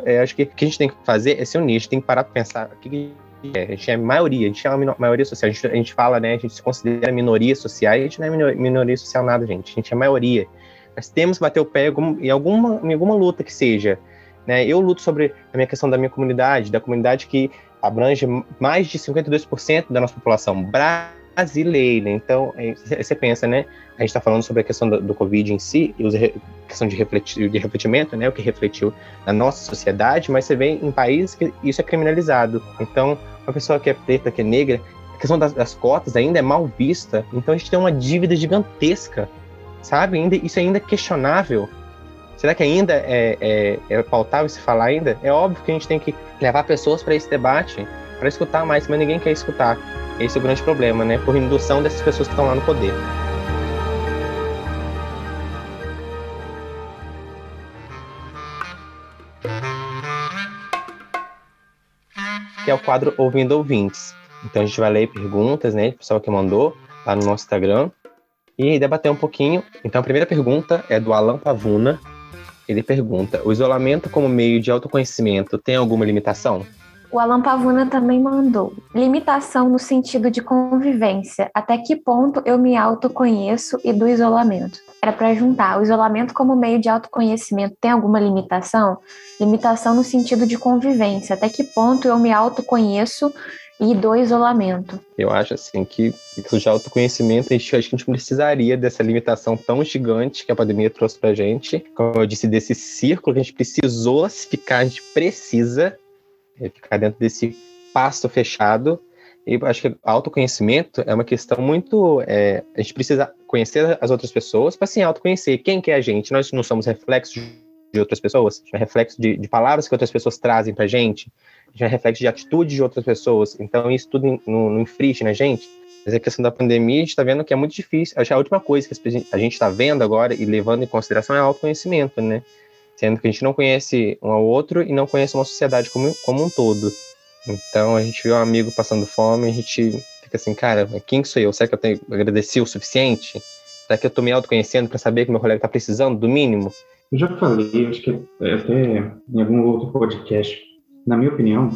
É, acho que o que a gente tem que fazer é se unir, a gente tem que parar para pensar o que é, a gente é maioria, a gente é uma maioria social. A gente, a gente fala, né? A gente se considera minoria social, a gente não é minoria social nada, gente. A gente é maioria. Nós temos que bater o pé em alguma, em alguma luta que seja. Né? Eu luto sobre a minha questão da minha comunidade, da comunidade que abrange mais de 52% da nossa população brasileira. Então, é, você pensa, né? A gente está falando sobre a questão do, do, Covid em si, e a questão de, refletir, de refletimento, né? O que refletiu na nossa sociedade, mas você vê em países que isso é criminalizado. Então, uma pessoa que é preta, que é negra, a questão das, das cotas ainda é mal vista. Então a gente tem uma dívida gigantesca, sabe? Ainda, isso ainda é questionável. Será que ainda é, é, é pautável se falar ainda? É óbvio que a gente tem que levar pessoas para esse debate, para escutar mais, mas ninguém quer escutar. Esse é o grande problema, né? Por indução dessas pessoas que estão lá no poder. Que é o quadro Ouvindo Ouvintes. Então a gente vai ler perguntas, né, do pessoal que mandou lá no nosso Instagram e debater um pouquinho. Então a primeira pergunta é do Alan Pavuna. Ele pergunta: o isolamento como meio de autoconhecimento tem alguma limitação? O Alan Pavuna também mandou. Limitação no sentido de convivência. Até que ponto eu me autoconheço e do isolamento? Era para juntar. O isolamento como meio de autoconhecimento tem alguma limitação? Limitação no sentido de convivência. Até que ponto eu me autoconheço e do isolamento? Eu acho assim que isso de autoconhecimento, acho que a gente precisaria dessa limitação tão gigante que a pandemia trouxe pra gente. Como eu disse, desse círculo que a gente precisou se ficar, a gente precisa é ficar dentro desse pasto fechado. E acho que autoconhecimento é uma questão muito. É, a gente precisa conhecer as outras pessoas para se autoconhecer. Quem que é a gente? Nós não somos reflexos de outras pessoas, a gente é reflexo de, de palavras que outras pessoas trazem para gente, a gente é reflexo de atitudes de outras pessoas. Então isso tudo não, infringe na gente. Mas a questão da pandemia, a gente está vendo que é muito difícil. Acho que a última coisa que a gente está vendo agora e levando em consideração é autoconhecimento, né? Sendo que a gente não conhece um ao outro e não conhece uma sociedade como, como um todo. Então a gente vê um amigo passando fome, a gente fica assim, cara, quem sou eu? Será que eu tenho agradeci o suficiente? Será que eu tô me autoconhecendo para saber que meu colega tá precisando do mínimo? Eu já falei, acho que até em algum outro podcast, na minha opinião,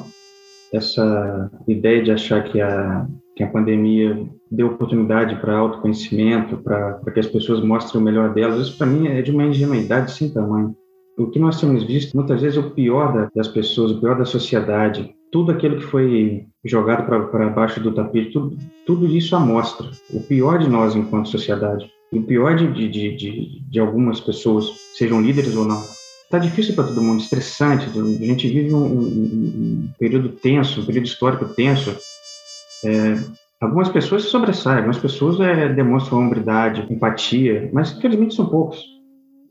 essa ideia de achar que a, que a pandemia deu oportunidade para autoconhecimento, para que as pessoas mostrem o melhor delas, isso para mim é de uma ingenuidade sem tamanho. O que nós temos visto, muitas vezes, o pior das pessoas, o pior da sociedade, tudo aquilo que foi jogado para baixo do tapete, tudo, tudo isso amostra o pior de nós enquanto sociedade. O pior de, de, de, de algumas pessoas, sejam líderes ou não. Está difícil para todo mundo, estressante. A gente vive um, um, um período tenso, um período histórico tenso. É, algumas pessoas se sobressaem, algumas pessoas é, demonstram hombridade, empatia, mas infelizmente são poucos.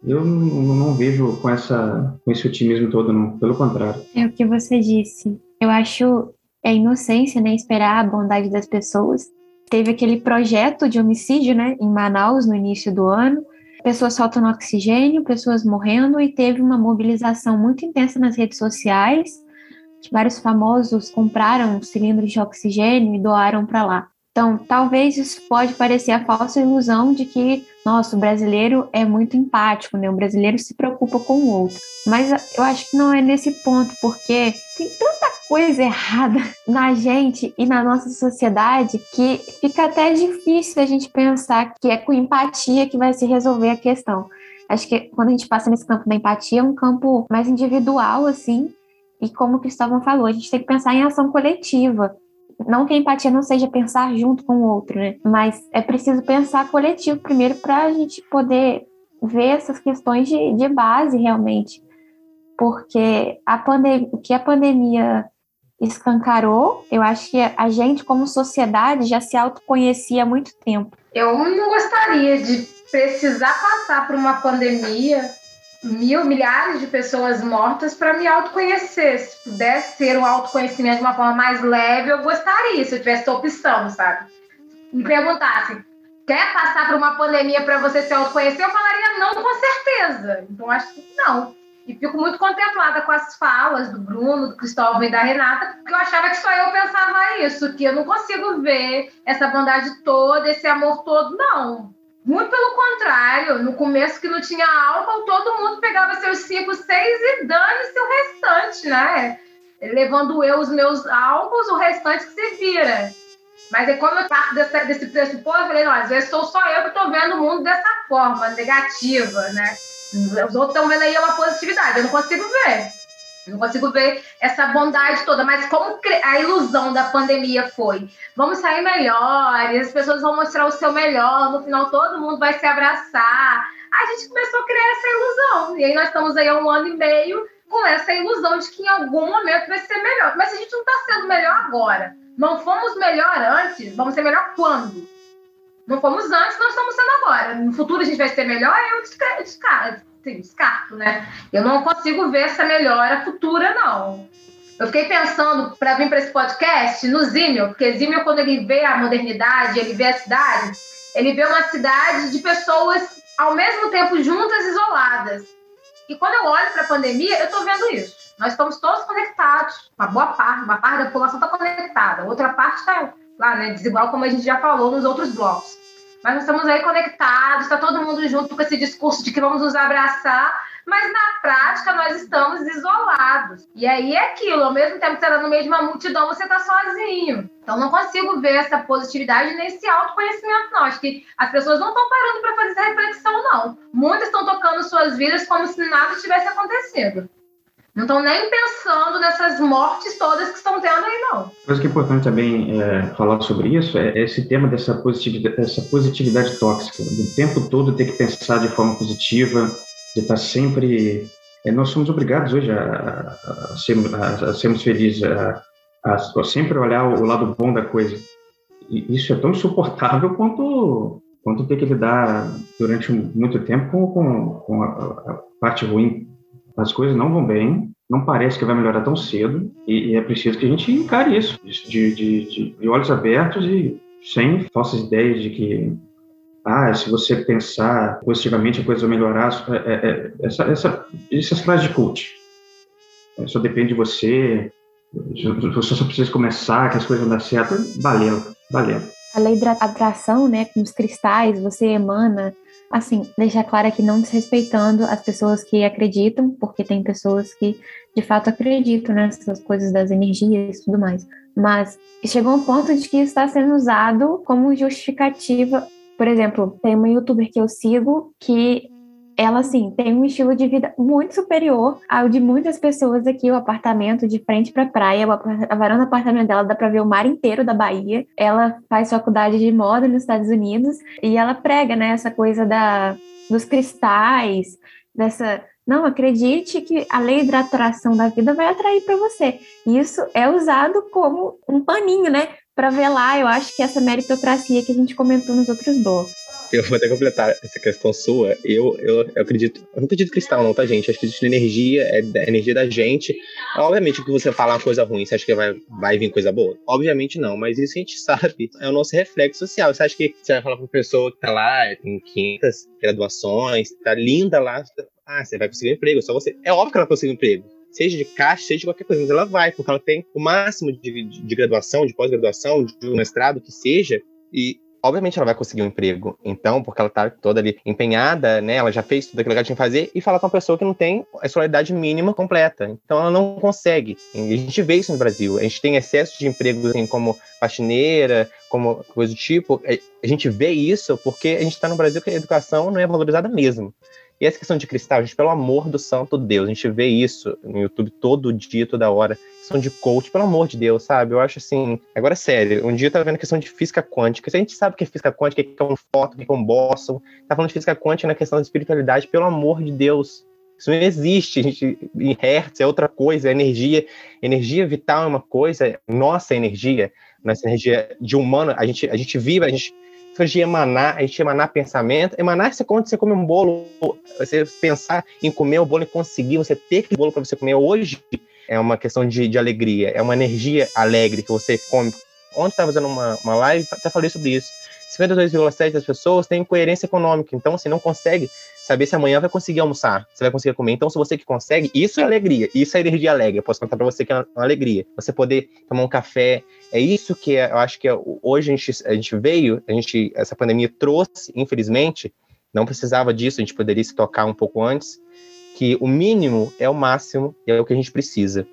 Eu não, não vejo com, essa, com esse otimismo todo, não. Pelo contrário. É o que você disse. Eu acho é inocência, né? Esperar a bondade das pessoas. Teve aquele projeto de homicídio, né? Em Manaus, no início do ano. Pessoas faltando oxigênio, pessoas morrendo, e teve uma mobilização muito intensa nas redes sociais. Vários famosos compraram cilindros de oxigênio e doaram para lá. Então, talvez isso pode parecer a falsa ilusão de que, nossa, o brasileiro é muito empático, né? O brasileiro se preocupa com o outro. Mas eu acho que não é nesse ponto, porque tem tanta coisa errada na gente e na nossa sociedade que fica até difícil a gente pensar que é com empatia que vai se resolver a questão. Acho que quando a gente passa nesse campo da empatia, é um campo mais individual, assim, e como o Cristóvão falou, a gente tem que pensar em ação coletiva. Não que a empatia não seja pensar junto com o outro, né? Mas é preciso pensar coletivo primeiro para a gente poder ver essas questões de, de base realmente. Porque a o que a pandemia escancarou, eu acho que a gente, como sociedade, já se autoconhecia há muito tempo. Eu não gostaria de precisar passar por uma pandemia mil, milhares de pessoas mortas para me autoconhecer. Se pudesse ser um autoconhecimento de uma forma mais leve, eu gostaria, se eu tivesse opção, sabe? Me perguntassem, quer passar por uma pandemia para você se autoconhecer? Eu falaria não, com certeza. Então, acho que não. E fico muito contemplada com as falas do Bruno, do Cristóvão e da Renata, porque eu achava que só eu pensava isso, que eu não consigo ver essa bondade toda, esse amor todo, não. Muito pelo contrário, no começo que não tinha álcool, todo mundo pegava seus cinco, seis e dane-se o restante, né? Levando eu os meus álcools, o restante que se vira. Mas é como eu parto desse, pressuposto, eu falei, não, às vezes sou só eu que estou vendo o mundo dessa forma, negativa, né? Os outros estão vendo aí uma positividade, eu não consigo ver. Não consigo ver essa bondade toda, mas como a ilusão da pandemia foi? Vamos sair melhores, as pessoas vão mostrar o seu melhor, no final todo mundo vai se abraçar. A gente começou a criar essa ilusão. E aí nós estamos aí há um ano e meio com essa ilusão de que em algum momento vai ser melhor. Mas a gente não está sendo melhor agora. Não fomos melhor antes, vamos ser melhor quando? Não fomos antes, não estamos sendo agora. No futuro a gente vai ser melhor, eu descarto assim, descarto, né? Eu não consigo ver essa melhora futura, não. Eu fiquei pensando para vir para esse podcast no Zímio, porque Zímio, quando ele vê a modernidade, ele vê a cidade, ele vê uma cidade de pessoas ao mesmo tempo juntas isoladas. E quando eu olho para a pandemia, eu estou vendo isso. Nós estamos todos conectados. Uma boa parte, uma parte da população está conectada, outra parte está lá, né, desigual, como a gente já falou nos outros blocos. Mas nós estamos aí conectados, está todo mundo junto com esse discurso de que vamos nos abraçar, mas na prática nós estamos isolados. E aí é aquilo, ao mesmo tempo que você está no meio de uma multidão, você está sozinho. Então não consigo ver essa positividade nesse autoconhecimento, não. Acho que as pessoas não estão parando para fazer essa reflexão, não. Muitas estão tocando suas vidas como se nada tivesse acontecido. Não estão nem pensando nessas mortes todas que estão tendo aí, não. Coisa que é importante também é, falar sobre isso é esse tema dessa positividade, dessa positividade tóxica, do tempo todo ter que pensar de forma positiva, de estar sempre. É, nós somos obrigados hoje a, a, a, ser, a sermos felizes, a, sempre olhar o, lado bom da coisa. E isso é tão insuportável quanto, quanto ter que lidar durante muito tempo com, com, com a parte ruim as coisas não vão bem, não parece que vai melhorar tão cedo, e, e é preciso que a gente encare isso, de, de, de, olhos abertos e sem falsas ideias de que, ah, se você pensar positivamente a coisa vai melhorar, é, é, é, essa, essa, essas frases de coach. É, só depende de você, você só precisa começar, que as coisas vão dar certo. Valeu, valeu. A lei da atração, né, com os cristais, você emana assim, deixar claro aqui não desrespeitando as pessoas que acreditam, porque tem pessoas que de fato acreditam nessas coisas das energias e tudo mais. Mas chegou um ponto de que está sendo usado como justificativa. Por exemplo, tem uma youtuber que eu sigo que ela, assim, tem um estilo de vida muito superior ao de muitas pessoas aqui. O apartamento de frente para praia, a varanda do apartamento dela dá para ver o mar inteiro da Bahia. Ela faz faculdade de moda nos Estados Unidos e ela prega, né, essa coisa da, dos cristais, dessa. Não, acredite que a lei da atração da vida vai atrair para você. Isso é usado como um paninho, né? Para velar, eu acho que essa meritocracia que a gente comentou nos outros blocos. Eu vou até completar essa questão sua. Eu, eu, eu acredito. Eu não acredito cristal, não, tá, gente? Eu acredito na energia, é da energia da gente. Obviamente que você falar uma coisa ruim, você acha que vai, vai vir coisa boa? Obviamente não, mas isso a gente sabe. É o nosso reflexo social. Você acha que você vai falar pra uma pessoa que tá lá, tem 500 graduações, tá linda lá, ah, você vai conseguir um emprego, só você. É óbvio que ela consegue um emprego seja de caixa, seja de qualquer coisa, mas ela vai, porque ela tem o máximo de, de, de graduação, de pós-graduação, de mestrado, que seja, e obviamente ela vai conseguir um emprego. Então, porque ela tá toda ali empenhada, né? Ela já fez tudo aquilo que ela tinha que fazer e falar com uma pessoa que não tem a escolaridade mínima completa. Então, ela não consegue. E a gente vê isso no Brasil. A gente tem excesso de empregos assim, como faxineira, como coisa do tipo. A gente vê isso porque a gente está no Brasil que a educação não é valorizada mesmo. E essa questão de cristal, gente, pelo amor do santo Deus, a gente vê isso no YouTube todo dia, toda hora. Questão de coach, pelo amor de Deus, sabe? Eu acho assim. Agora, é sério, um dia eu tava vendo a questão de física quântica. Se a gente sabe o que é física quântica, o que é um fóton, o que é um bóson, tá falando de física quântica na questão da espiritualidade, pelo amor de Deus. Isso não existe, a gente, em Hertz é outra coisa, é energia, energia vital é uma coisa, nossa energia, nossa energia de humano, a gente, a gente vive, a gente de emanar, a gente emanar pensamento. Emanar é quando você come um bolo, você pensar em comer o bolo e conseguir, você ter que bolo para você comer hoje é uma questão de, de alegria, é uma energia alegre que você come. Ontem estava fazendo uma, uma live, até falei sobre isso. 52,7% das pessoas têm coerência econômica, então você não consegue saber se amanhã vai conseguir almoçar, se vai conseguir comer. Então, se você que consegue, isso é alegria, isso é energia alegre. Eu posso contar para você que é uma alegria. Você poder tomar um café, é isso que é, eu acho que é, hoje a gente, a gente veio, a gente, essa pandemia trouxe, infelizmente, não precisava disso, a gente poderia se tocar um pouco antes, que o mínimo é o máximo e é o que a gente precisa.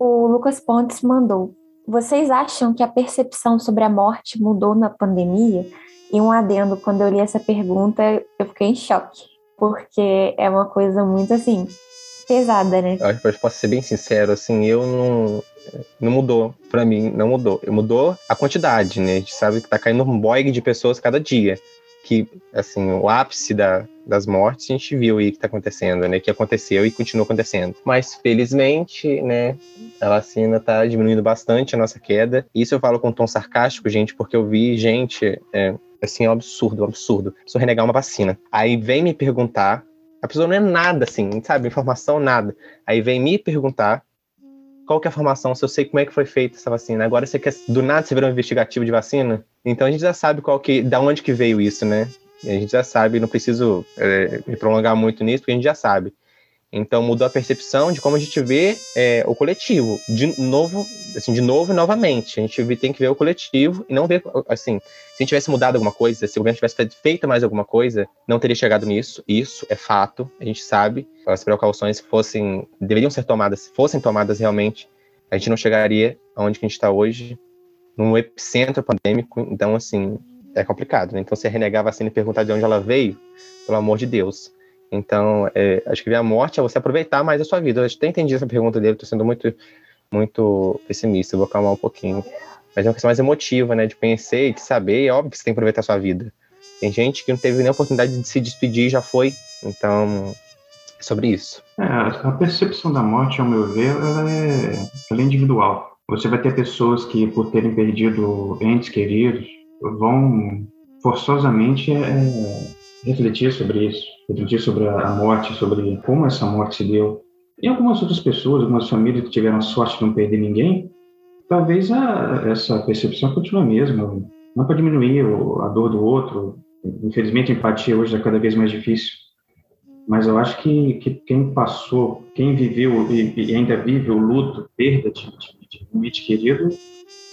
O Lucas Pontes mandou: Vocês acham que a percepção sobre a morte mudou na pandemia? E um adendo, quando eu li essa pergunta, eu fiquei em choque, porque é uma coisa muito assim, pesada, né? Eu posso ser bem sincero, assim, eu não. Não mudou para mim, não mudou. Mudou a quantidade, né? A gente sabe que tá caindo um boig de pessoas cada dia. Que, assim, o ápice da, das mortes a gente viu aí que tá acontecendo, né? Que aconteceu e continua acontecendo. Mas, felizmente, né? A vacina tá diminuindo bastante a nossa queda. Isso eu falo com um tom sarcástico, gente, porque eu vi gente. É, assim, é um absurdo, um absurdo. Pessoa renegar uma vacina. Aí vem me perguntar, a pessoa não é nada assim, sabe? Informação, nada. Aí vem me perguntar qual que é a formação, se eu sei como é que foi feita essa vacina. Agora você quer, do nada você virou um investigativo de vacina? Então a gente já sabe qual que, da onde que veio isso, né? A gente já sabe, não preciso é, me prolongar muito nisso, porque a gente já sabe. Então mudou a percepção de como a gente vê é, o coletivo, de novo, assim, de novo e novamente. A gente tem que ver o coletivo e não ver, assim, se a gente tivesse mudado alguma coisa, se o governo tivesse feito mais alguma coisa, não teria chegado nisso. Isso é fato, a gente sabe. As precauções fossem, deveriam ser tomadas, fossem tomadas realmente, a gente não chegaria aonde que a gente está hoje, num epicentro pandêmico. Então, assim, é complicado. Né? Então, você renegar a vacina e perguntar de onde ela veio, pelo amor de Deus então, é, acho que ver a morte é você aproveitar mais a sua vida. Eu até entendi essa pergunta dele, estou sendo muito, muito pessimista, vou calmar um pouquinho. Mas é uma questão mais emotiva, né? De conhecer e de saber, é óbvio que você tem que aproveitar a sua vida. Tem gente que não teve nem oportunidade de se despedir e já foi. Então, é sobre isso. É, a percepção da morte, ao meu ver, ela é, ela é individual. Você vai ter pessoas que, por terem perdido entes queridos, vão forçosamente é, refletir sobre isso, refletir sobre a morte, sobre como essa morte se deu. E algumas outras pessoas, algumas famílias que tiveram sorte de não perder ninguém, talvez a, essa percepção continue a mesma. Não para diminuir a dor do outro. Infelizmente, a empatia hoje é cada vez mais difícil. Mas eu acho que, que quem passou, quem viveu e, e ainda vive o luto, perda de, de, de um ente querido,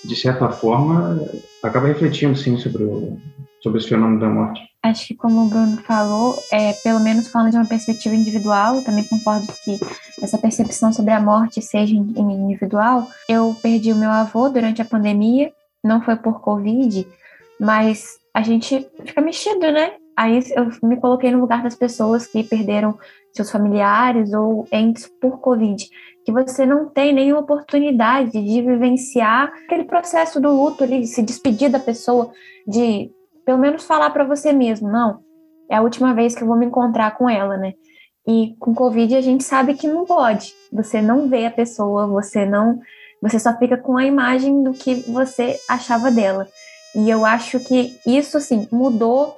de certa forma, acaba refletindo, sim, sobre, o, sobre esse fenômeno da morte. Acho que, como o Bruno falou, é, pelo menos falando de uma perspectiva individual, também concordo que essa percepção sobre a morte seja individual. Eu perdi o meu avô durante a pandemia, não foi por Covid, mas a gente fica mexido, né? Aí eu me coloquei no lugar das pessoas que perderam seus familiares ou entes por Covid, que você não tem nenhuma oportunidade de vivenciar aquele processo do luto ali, de se despedir da pessoa, de pelo menos falar para você mesmo, não, é a última vez que eu vou me encontrar com ela, né? E com Covid a gente sabe que não pode. Você não vê a pessoa, você não, você só fica com a imagem do que você achava dela. E eu acho que isso assim mudou,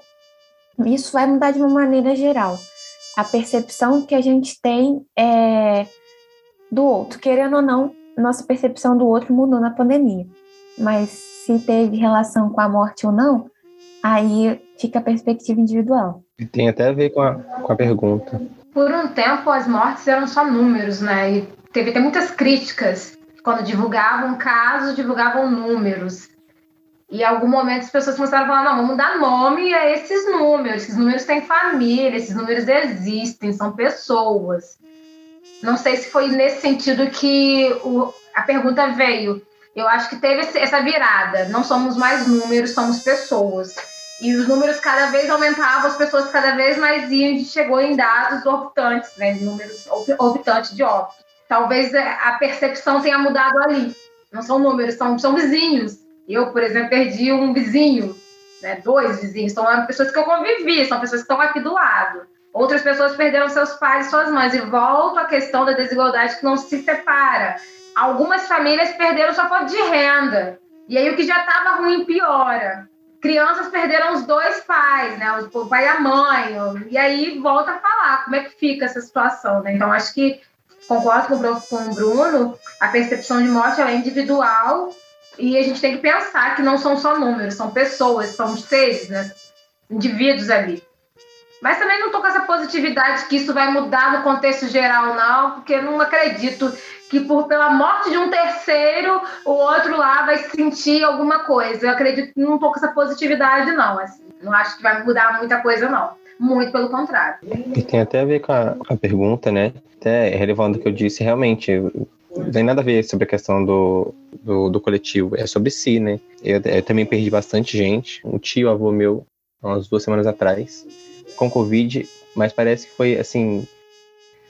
isso vai mudar de uma maneira geral. A percepção que a gente tem é do outro, querendo ou não, nossa percepção do outro mudou na pandemia. Mas se teve relação com a morte ou não, Aí fica a perspectiva individual. E tem até a ver com a, com a pergunta. Por um tempo, as mortes eram só números, né? E teve até muitas críticas. Quando divulgavam casos, divulgavam números. E em algum momento as pessoas começaram a falar: não, vamos dar nome a esses números. Esses números têm família, esses números existem, são pessoas. Não sei se foi nesse sentido que o, a pergunta veio. Eu acho que teve essa virada. Não somos mais números, somos pessoas. E os números cada vez aumentavam, as pessoas cada vez mais iam chegou em dados orbitantes, né? Números orbitantes de óbito. Talvez é, a percepção tenha mudado ali. Não são números, são, são vizinhos. Eu, por exemplo, perdi um vizinho, né? dois vizinhos. São pessoas que eu convivi, são pessoas que estão aqui do lado. Outras pessoas perderam seus pais e suas mães. E volta a questão da desigualdade que não se separa. Algumas famílias perderam sua fonte de renda. E aí o que já estava ruim piora crianças perderam os dois pais, né? O pai e a mãe. E aí volta a falar como é que fica essa situação, né? Então acho que concordo com o Bruno, a percepção de morte é individual e a gente tem que pensar que não são só números, são pessoas, são seres, né? Indivíduos ali. Mas também não estou com essa positividade que isso vai mudar no contexto geral, não, porque não acredito que por pela morte de um terceiro, o outro lá vai sentir alguma coisa. Eu acredito estou com essa positividade, não. Assim, não acho que vai mudar muita coisa, não. Muito pelo contrário. E tem até a ver com a, a pergunta, né? Até relevando o que eu disse, realmente, não tem nada a ver sobre a questão do, do, do coletivo, é sobre si, né? Eu, eu, também perdi bastante gente. Um tio, avô meu, há umas duas semanas atrás, com Covid, mas parece que foi, assim,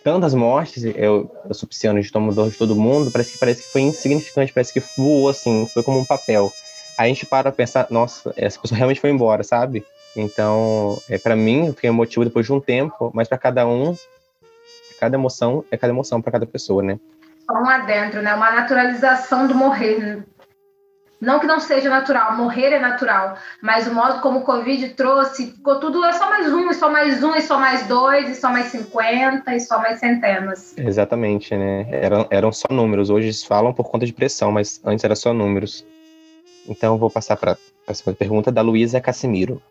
tantas mortes, eu, eu sou pisciano, toma dor de todo mundo, parece que, parece que foi insignificante, parece que voou, assim, foi como um papel. Aí a gente para pensar, nossa, essa pessoa realmente foi embora, sabe? Então, é, para mim, eu fiquei emotivo depois de um tempo, mas para cada um, cada emoção é cada emoção para cada pessoa, né? Só um adentro, né? Uma naturalização do morrer. Não que não seja natural, morrer é natural, mas o modo como o Covid trouxe, ficou tudo, é só mais um, e só mais um, e só mais dois, e só mais cinquenta, e só mais centenas. Exatamente, né? Eram, eram só números. Hoje eles falam por conta de pressão, mas antes era só números. Então vou passar para a segunda pergunta da Luísa Casimiro.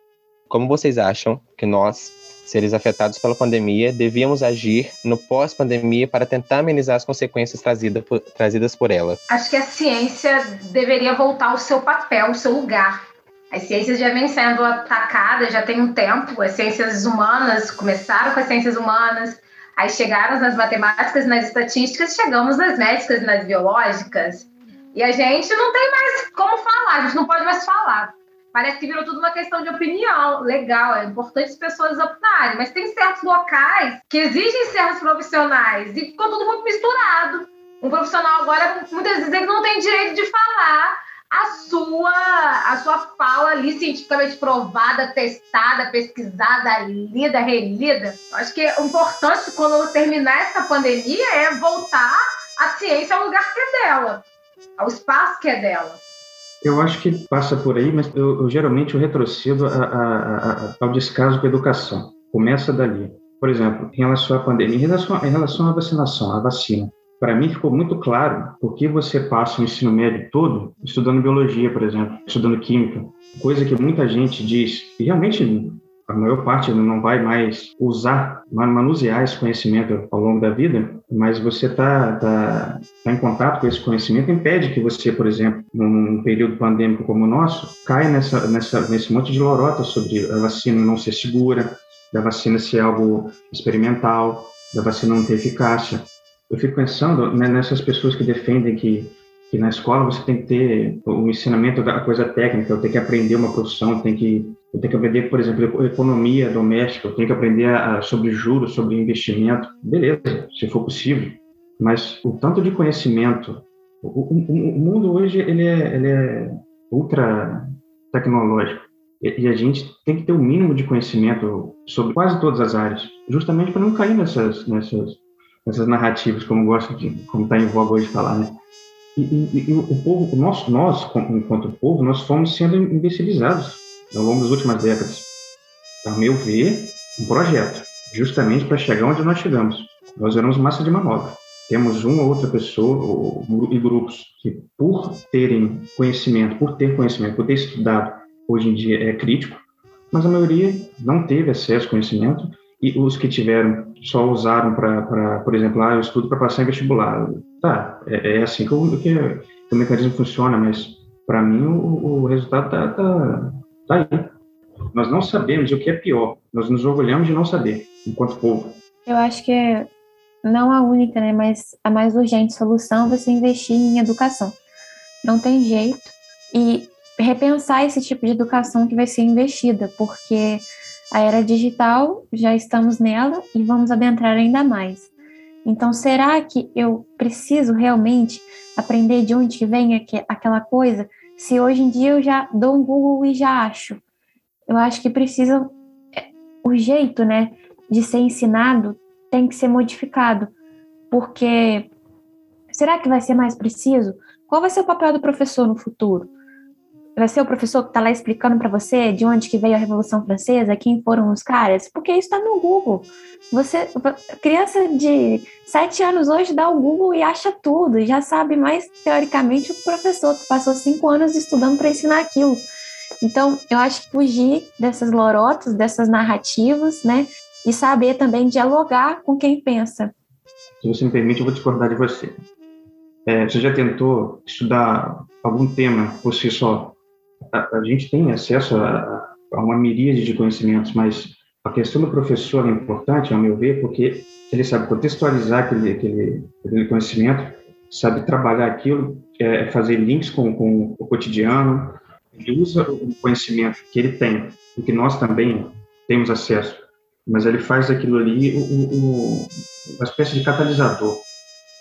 Como vocês acham que nós, seres afetados pela pandemia, devíamos agir no pós-pandemia para tentar amenizar as consequências trazida por, trazidas por ela? Acho que a ciência deveria voltar ao seu papel, ao seu lugar. As ciências já vêm sendo atacadas já tem um tempo. As ciências humanas começaram com as ciências humanas, aí chegaram nas matemáticas, nas estatísticas, chegamos nas médicas, nas biológicas. E a gente não tem mais como falar, a gente não pode mais falar. Parece que virou tudo uma questão de opinião. Legal, é importante as pessoas optarem, mas tem certos locais que exigem certos profissionais e ficou tudo muito misturado. Um profissional agora, muitas vezes, ele não tem direito de falar a sua, a sua fala ali cientificamente provada, testada, pesquisada, lida, relida. Acho que é importante, quando terminar essa pandemia, é voltar a ciência ao lugar que é dela, ao espaço que é dela. Eu acho que passa por aí, mas eu, eu geralmente eu retrocedo a, a, a, ao descaso com a educação. Começa dali. Por exemplo, em relação à pandemia, em relação, em relação à vacinação, à vacina, para mim ficou muito claro por que você passa o ensino médio todo estudando biologia, por exemplo, estudando química, coisa que muita gente diz, e realmente a maior parte não vai mais usar, manusear esse conhecimento ao longo da vida, mas você está tá, tá em contato com esse conhecimento, impede que você, por exemplo, num período pandêmico como o nosso, caia nessa, nessa, nesse monte de lorota sobre a vacina não ser segura, da vacina ser algo experimental, da vacina não ter eficácia. Eu fico pensando né, nessas pessoas que defendem que que na escola você tem que ter o ensinamento da coisa técnica, eu tenho que aprender uma profissão, eu tenho que, eu tenho que aprender, por exemplo, economia doméstica, eu tenho que aprender a, sobre juros, sobre investimento. Beleza, se for possível. Mas o tanto de conhecimento, o, o, o mundo hoje ele é, ele é ultra tecnológico e, a gente tem que ter o um mínimo de conhecimento sobre quase todas as áreas, justamente para não cair nessas, nessas, nessas narrativas, como gosto de, como está em voga hoje falar, né? E, e, e, o povo, nós, nós, enquanto povo, nós fomos sendo imbecilizados ao longo das últimas décadas. A meu ver, um projeto, justamente para chegar onde nós chegamos. Nós éramos massa de manobra. Temos uma ou outra pessoa e grupos que, por terem conhecimento, por ter conhecimento, por ter estudado, hoje em dia é crítico, mas a maioria não teve acesso ao conhecimento e os que tiveram só usaram para, por exemplo, ah, eu estudo para passar em vestibular. Tá, é, é assim que o, que, que, o mecanismo funciona, mas para mim o, o resultado tá, tá, tá aí. Nós não sabemos o que é pior, nós nos orgulhamos de não saber, enquanto povo. Eu acho que não a única, né, mas a mais urgente solução é você investir em educação. Não tem jeito. E repensar esse tipo de educação que vai ser investida, porque a era digital, já estamos nela e vamos adentrar ainda mais. Então, será que eu preciso realmente aprender de onde vem aquela coisa? Se hoje em dia eu já dou um Google e já acho. Eu acho que precisa é, o jeito, né, de ser ensinado tem que ser modificado, porque será que vai ser mais preciso? Qual vai ser o papel do professor no futuro? Vai ser o professor que está lá explicando para você de onde que veio a Revolução Francesa, quem foram os caras, porque isso está no Google. Você, criança de sete anos hoje dá o Google e acha tudo, já sabe mais teoricamente o professor que passou cinco anos estudando para ensinar aquilo. Então, eu acho que fugir dessas lorotas, dessas narrativas, né, e saber também dialogar com quem pensa. Se você me permite, eu vou discordar de você. É, você já tentou estudar algum tema por si só a, a gente tem acesso a, a, uma miríade de conhecimentos, mas a questão do professor é importante, ao meu ver, porque ele sabe contextualizar aquele, aquele, aquele conhecimento, sabe trabalhar aquilo, é, fazer links com, com o cotidiano, ele usa o conhecimento que ele tem, e que nós também temos acesso, mas ele faz aquilo ali o, o, uma espécie de catalisador,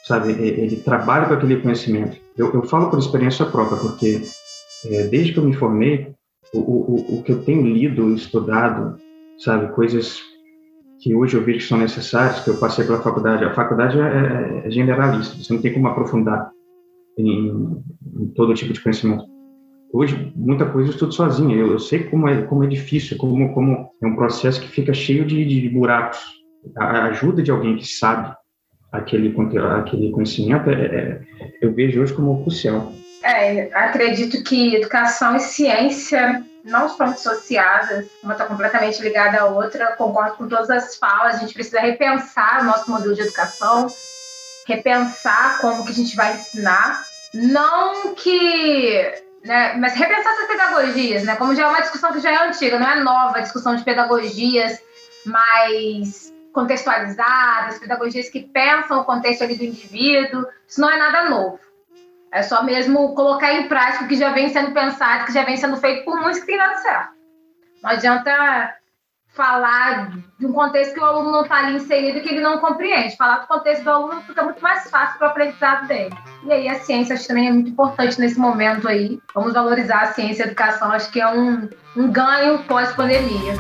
sabe? Ele, ele trabalha com aquele conhecimento. Eu, eu falo por experiência própria, porque é, desde que eu me formei, o, o, o que eu tenho lido, estudado, sabe, coisas que hoje eu vejo que são necessárias, que eu passei pela faculdade. A faculdade é, é, é generalista, você não tem como aprofundar em, em, todo tipo de conhecimento. Hoje, muita coisa eu estudo sozinho. Eu, eu sei como é, como é difícil, como, como é um processo que fica cheio de, de buracos. A ajuda de alguém que sabe aquele, aquele conhecimento, é, é, eu vejo hoje como crucial. É, acredito que educação e ciência não estão dissociadas, uma está completamente ligada à outra. Concordo com todas as falas, a gente precisa repensar o nosso modelo de educação, repensar como que a gente vai ensinar. Não que. Né, mas repensar essas pedagogias, né? Como já é uma discussão que já é antiga, não é nova a discussão de pedagogias mais contextualizadas, pedagogias que pensam o contexto ali do indivíduo. Isso não é nada novo. É só mesmo colocar em prática o que já vem sendo pensado, que já vem sendo feito por muitos que tem dado certo. Não adianta falar de um contexto que o aluno não está ali inserido que ele não compreende. Falar do contexto do aluno fica muito mais fácil para o aprendizado dele. E aí a ciência acho também é muito importante nesse momento aí. Vamos valorizar a ciência e a educação, acho que é um, um ganho pós-pandemia.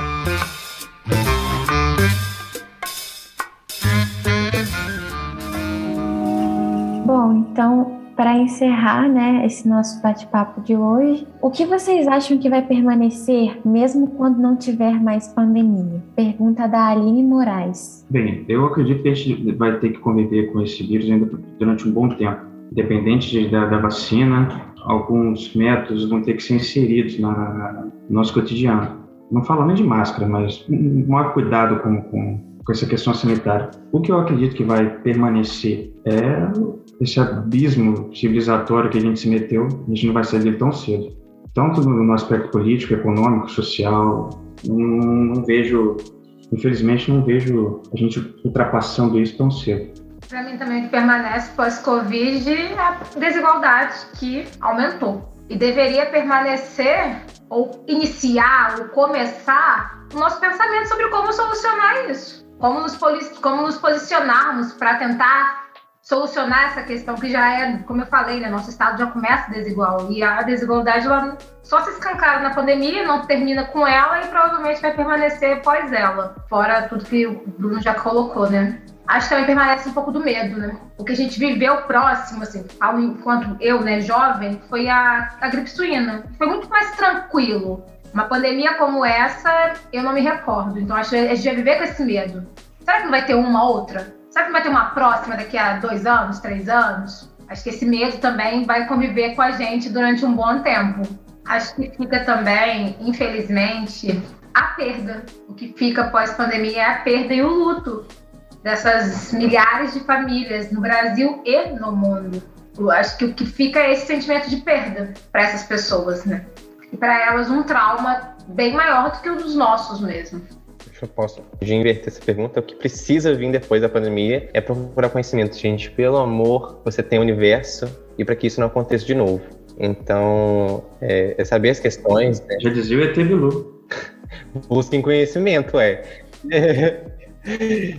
Bom, então para encerrar, né, esse nosso bate-papo de hoje, o que vocês acham que vai permanecer mesmo quando não tiver mais pandemia? Pergunta da Aline Moraes. Bem, eu acredito que a gente vai ter que conviver com esse vírus ainda durante um bom tempo. Independente de, da, da, vacina, alguns métodos vão ter que ser inseridos na, no nosso cotidiano. Não falo nem de máscara, mas um maior cuidado com, com, com essa questão sanitária. O que eu acredito que vai permanecer é esse abismo civilizatório que a gente se meteu, a gente não vai sair dele tão cedo. Tanto no aspecto político, econômico, social, não, não vejo, infelizmente, não vejo a gente ultrapassando isso tão cedo. Para mim também o que permanece pós-Covid é a desigualdade que aumentou. E deveria permanecer, ou iniciar, ou começar, o nosso pensamento sobre como solucionar isso. Como nos, como nos posicionarmos para tentar solucionar essa questão que já é, como eu falei, né, nosso estado já começa desigual e a desigualdade ela só se escancara na pandemia, não termina com ela e provavelmente vai permanecer após ela, fora tudo que o Bruno já colocou, né? Acho que também permanece um pouco do medo, né? O que a gente viveu próximo, assim, ao, enquanto eu, né, jovem, foi a, a gripe suína. Foi muito mais tranquilo. Uma pandemia como essa, eu não me recordo. Então, acho que a gente vai viver com esse medo. Será que não vai ter uma outra? Será que vai ter uma próxima daqui a dois anos, três anos? Acho que esse medo também vai conviver com a gente durante um bom tempo. Acho que fica também, infelizmente, a perda. O que fica pós-pandemia é a perda e o luto dessas milhares de famílias no Brasil e no mundo. Eu acho que o que fica é esse sentimento de perda para essas pessoas, né? E para elas um trauma bem maior do que o dos nossos mesmo eu posso de inverter essa pergunta, o que precisa vir depois da pandemia é procurar conhecimento, gente. Pelo amor, você tem o universo e para que isso não aconteça de novo. Então, é, é saber as questões. Né? Já dizia o ET Bilu. Busquem conhecimento, é.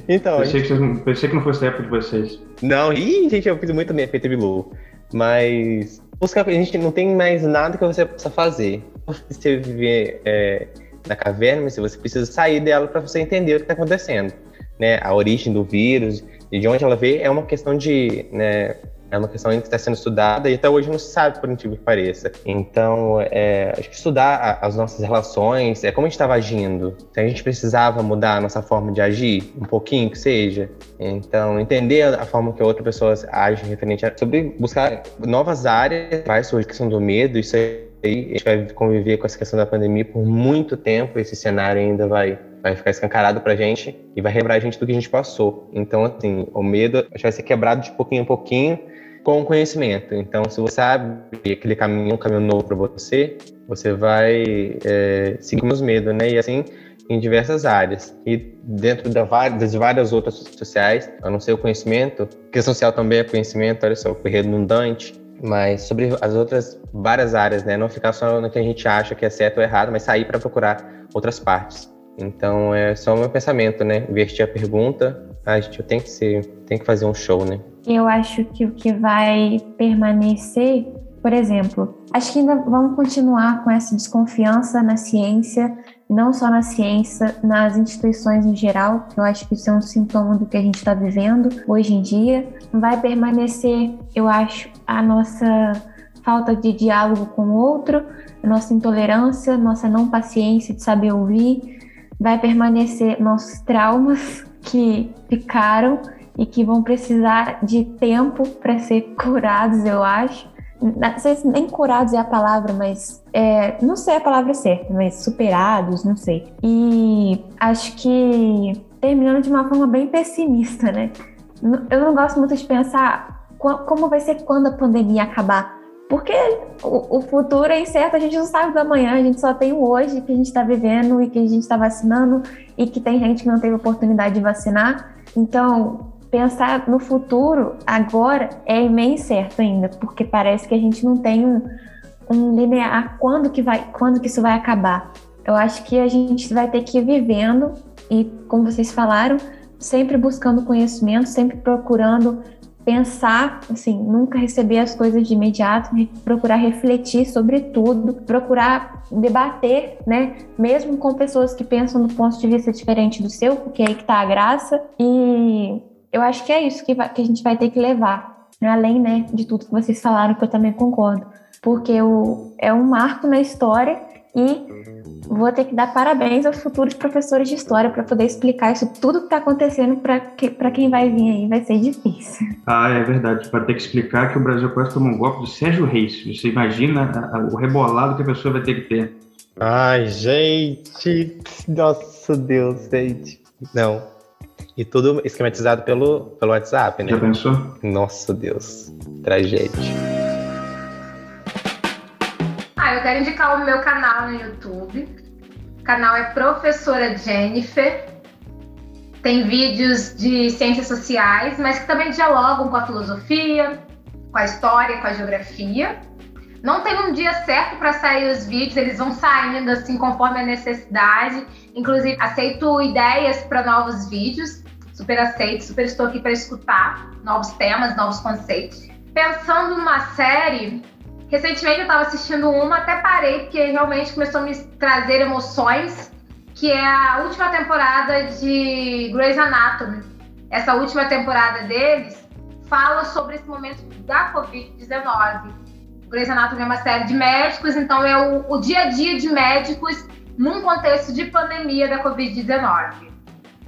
então. Pensei, gente... que, pensei que não fosse da época de vocês. Não, ih, gente, eu fiz muito bem ET Bilu. Mas buscar, a gente não tem mais nada que você possa fazer. Você viver. É, na caverna, mas você precisa sair dela para você entender o que está acontecendo. Né? A origem do vírus, de onde ela veio, é uma questão de. Né, é uma questão que está sendo estudada e até hoje não se sabe, por incrível que pareça. Então, é, acho que estudar as nossas relações, é como a gente estava agindo. Se a gente precisava mudar a nossa forma de agir, um pouquinho que seja. Então, entender a forma que outra pessoa age referente a. sobre buscar novas áreas, vai surgir a questão do medo, isso aí a gente vai conviver com essa questão da pandemia por muito tempo. Esse cenário ainda vai, vai ficar escancarado pra gente e vai lembrar a gente do que a gente passou. Então, assim, o medo vai ser quebrado de pouquinho em pouquinho com conhecimento. Então, se você sabe aquele caminho, um caminho novo para você, você vai é, seguir os medos, né? E assim, em diversas áreas. E dentro das várias outras sociais, a não ser o conhecimento, que social também é conhecimento, olha só, foi redundante, mas sobre as outras várias áreas, né? Não ficar só no que a gente acha que é certo ou errado, mas sair para procurar outras partes. Então é só o meu pensamento, né? Investir a pergunta, a gente tem que ser, tem que fazer um show, né? Eu acho que o que vai permanecer, por exemplo, acho que ainda vamos continuar com essa desconfiança na ciência, não só na ciência, nas instituições em geral. Eu acho que isso é um sintoma do que a gente está vivendo hoje em dia. Vai permanecer, eu acho, a nossa falta de diálogo com o outro, nossa intolerância, nossa não paciência de saber ouvir. Vai permanecer nossos traumas que ficaram e que vão precisar de tempo para ser curados, eu acho. não sei se nem curados é a palavra, mas é, não sei a palavra certa, mas superados, não sei. E acho que terminando de uma forma bem pessimista, né? Eu não gosto muito de pensar como vai ser quando a pandemia acabar. Porque o, futuro é incerto, a gente não sabe do amanhã, a gente só tem o hoje que a gente está vivendo e que a gente está vacinando e que tem gente que não teve oportunidade de vacinar. Então, pensar no futuro agora é meio incerto ainda, porque parece que a gente não tem um, um linear quando que vai, quando que isso vai acabar. Eu acho que a gente vai ter que ir vivendo e, como vocês falaram, sempre buscando conhecimento, sempre procurando pensar, assim, nunca receber as coisas de imediato, procurar refletir sobre tudo, procurar debater, né, mesmo com pessoas que pensam do ponto de vista diferente do seu, porque é aí que tá a graça. E eu acho que é isso que, vai, que a gente vai ter que levar, além, né, de tudo que vocês falaram, que eu também concordo, porque o, é um marco na história e vou ter que dar parabéns aos futuros professores de história para poder explicar isso tudo que está acontecendo para que, quem vai vir aí. Vai ser difícil. Ah, é verdade. Vai ter que explicar que o Brasil quase tomou um golpe do Sérgio Reis. Você imagina o rebolado que a pessoa vai ter que ter. Ai, gente. Nossa Deus, gente. Não. E tudo esquematizado pelo, pelo WhatsApp, né? Já pensou? Nossa Deus. Tragédia eu quero indicar o meu canal no YouTube. O canal é Professora Jennifer. Tem vídeos de ciências sociais, mas que também dialogam com a filosofia, com a história, com a geografia. Não tem um dia certo para sair os vídeos, eles vão saindo assim conforme a necessidade. Inclusive, aceito ideias para novos vídeos. Super aceito, super estou aqui para escutar novos temas, novos conceitos. Pensando numa série, Recentemente eu estava assistindo uma, até parei, porque realmente começou a me trazer emoções, que é a última temporada de Grey's Anatomy. Essa última temporada deles fala sobre esse momento da Covid-19. Grey's Anatomy é uma série de médicos, então é o, o dia a dia de médicos num contexto de pandemia da Covid-19.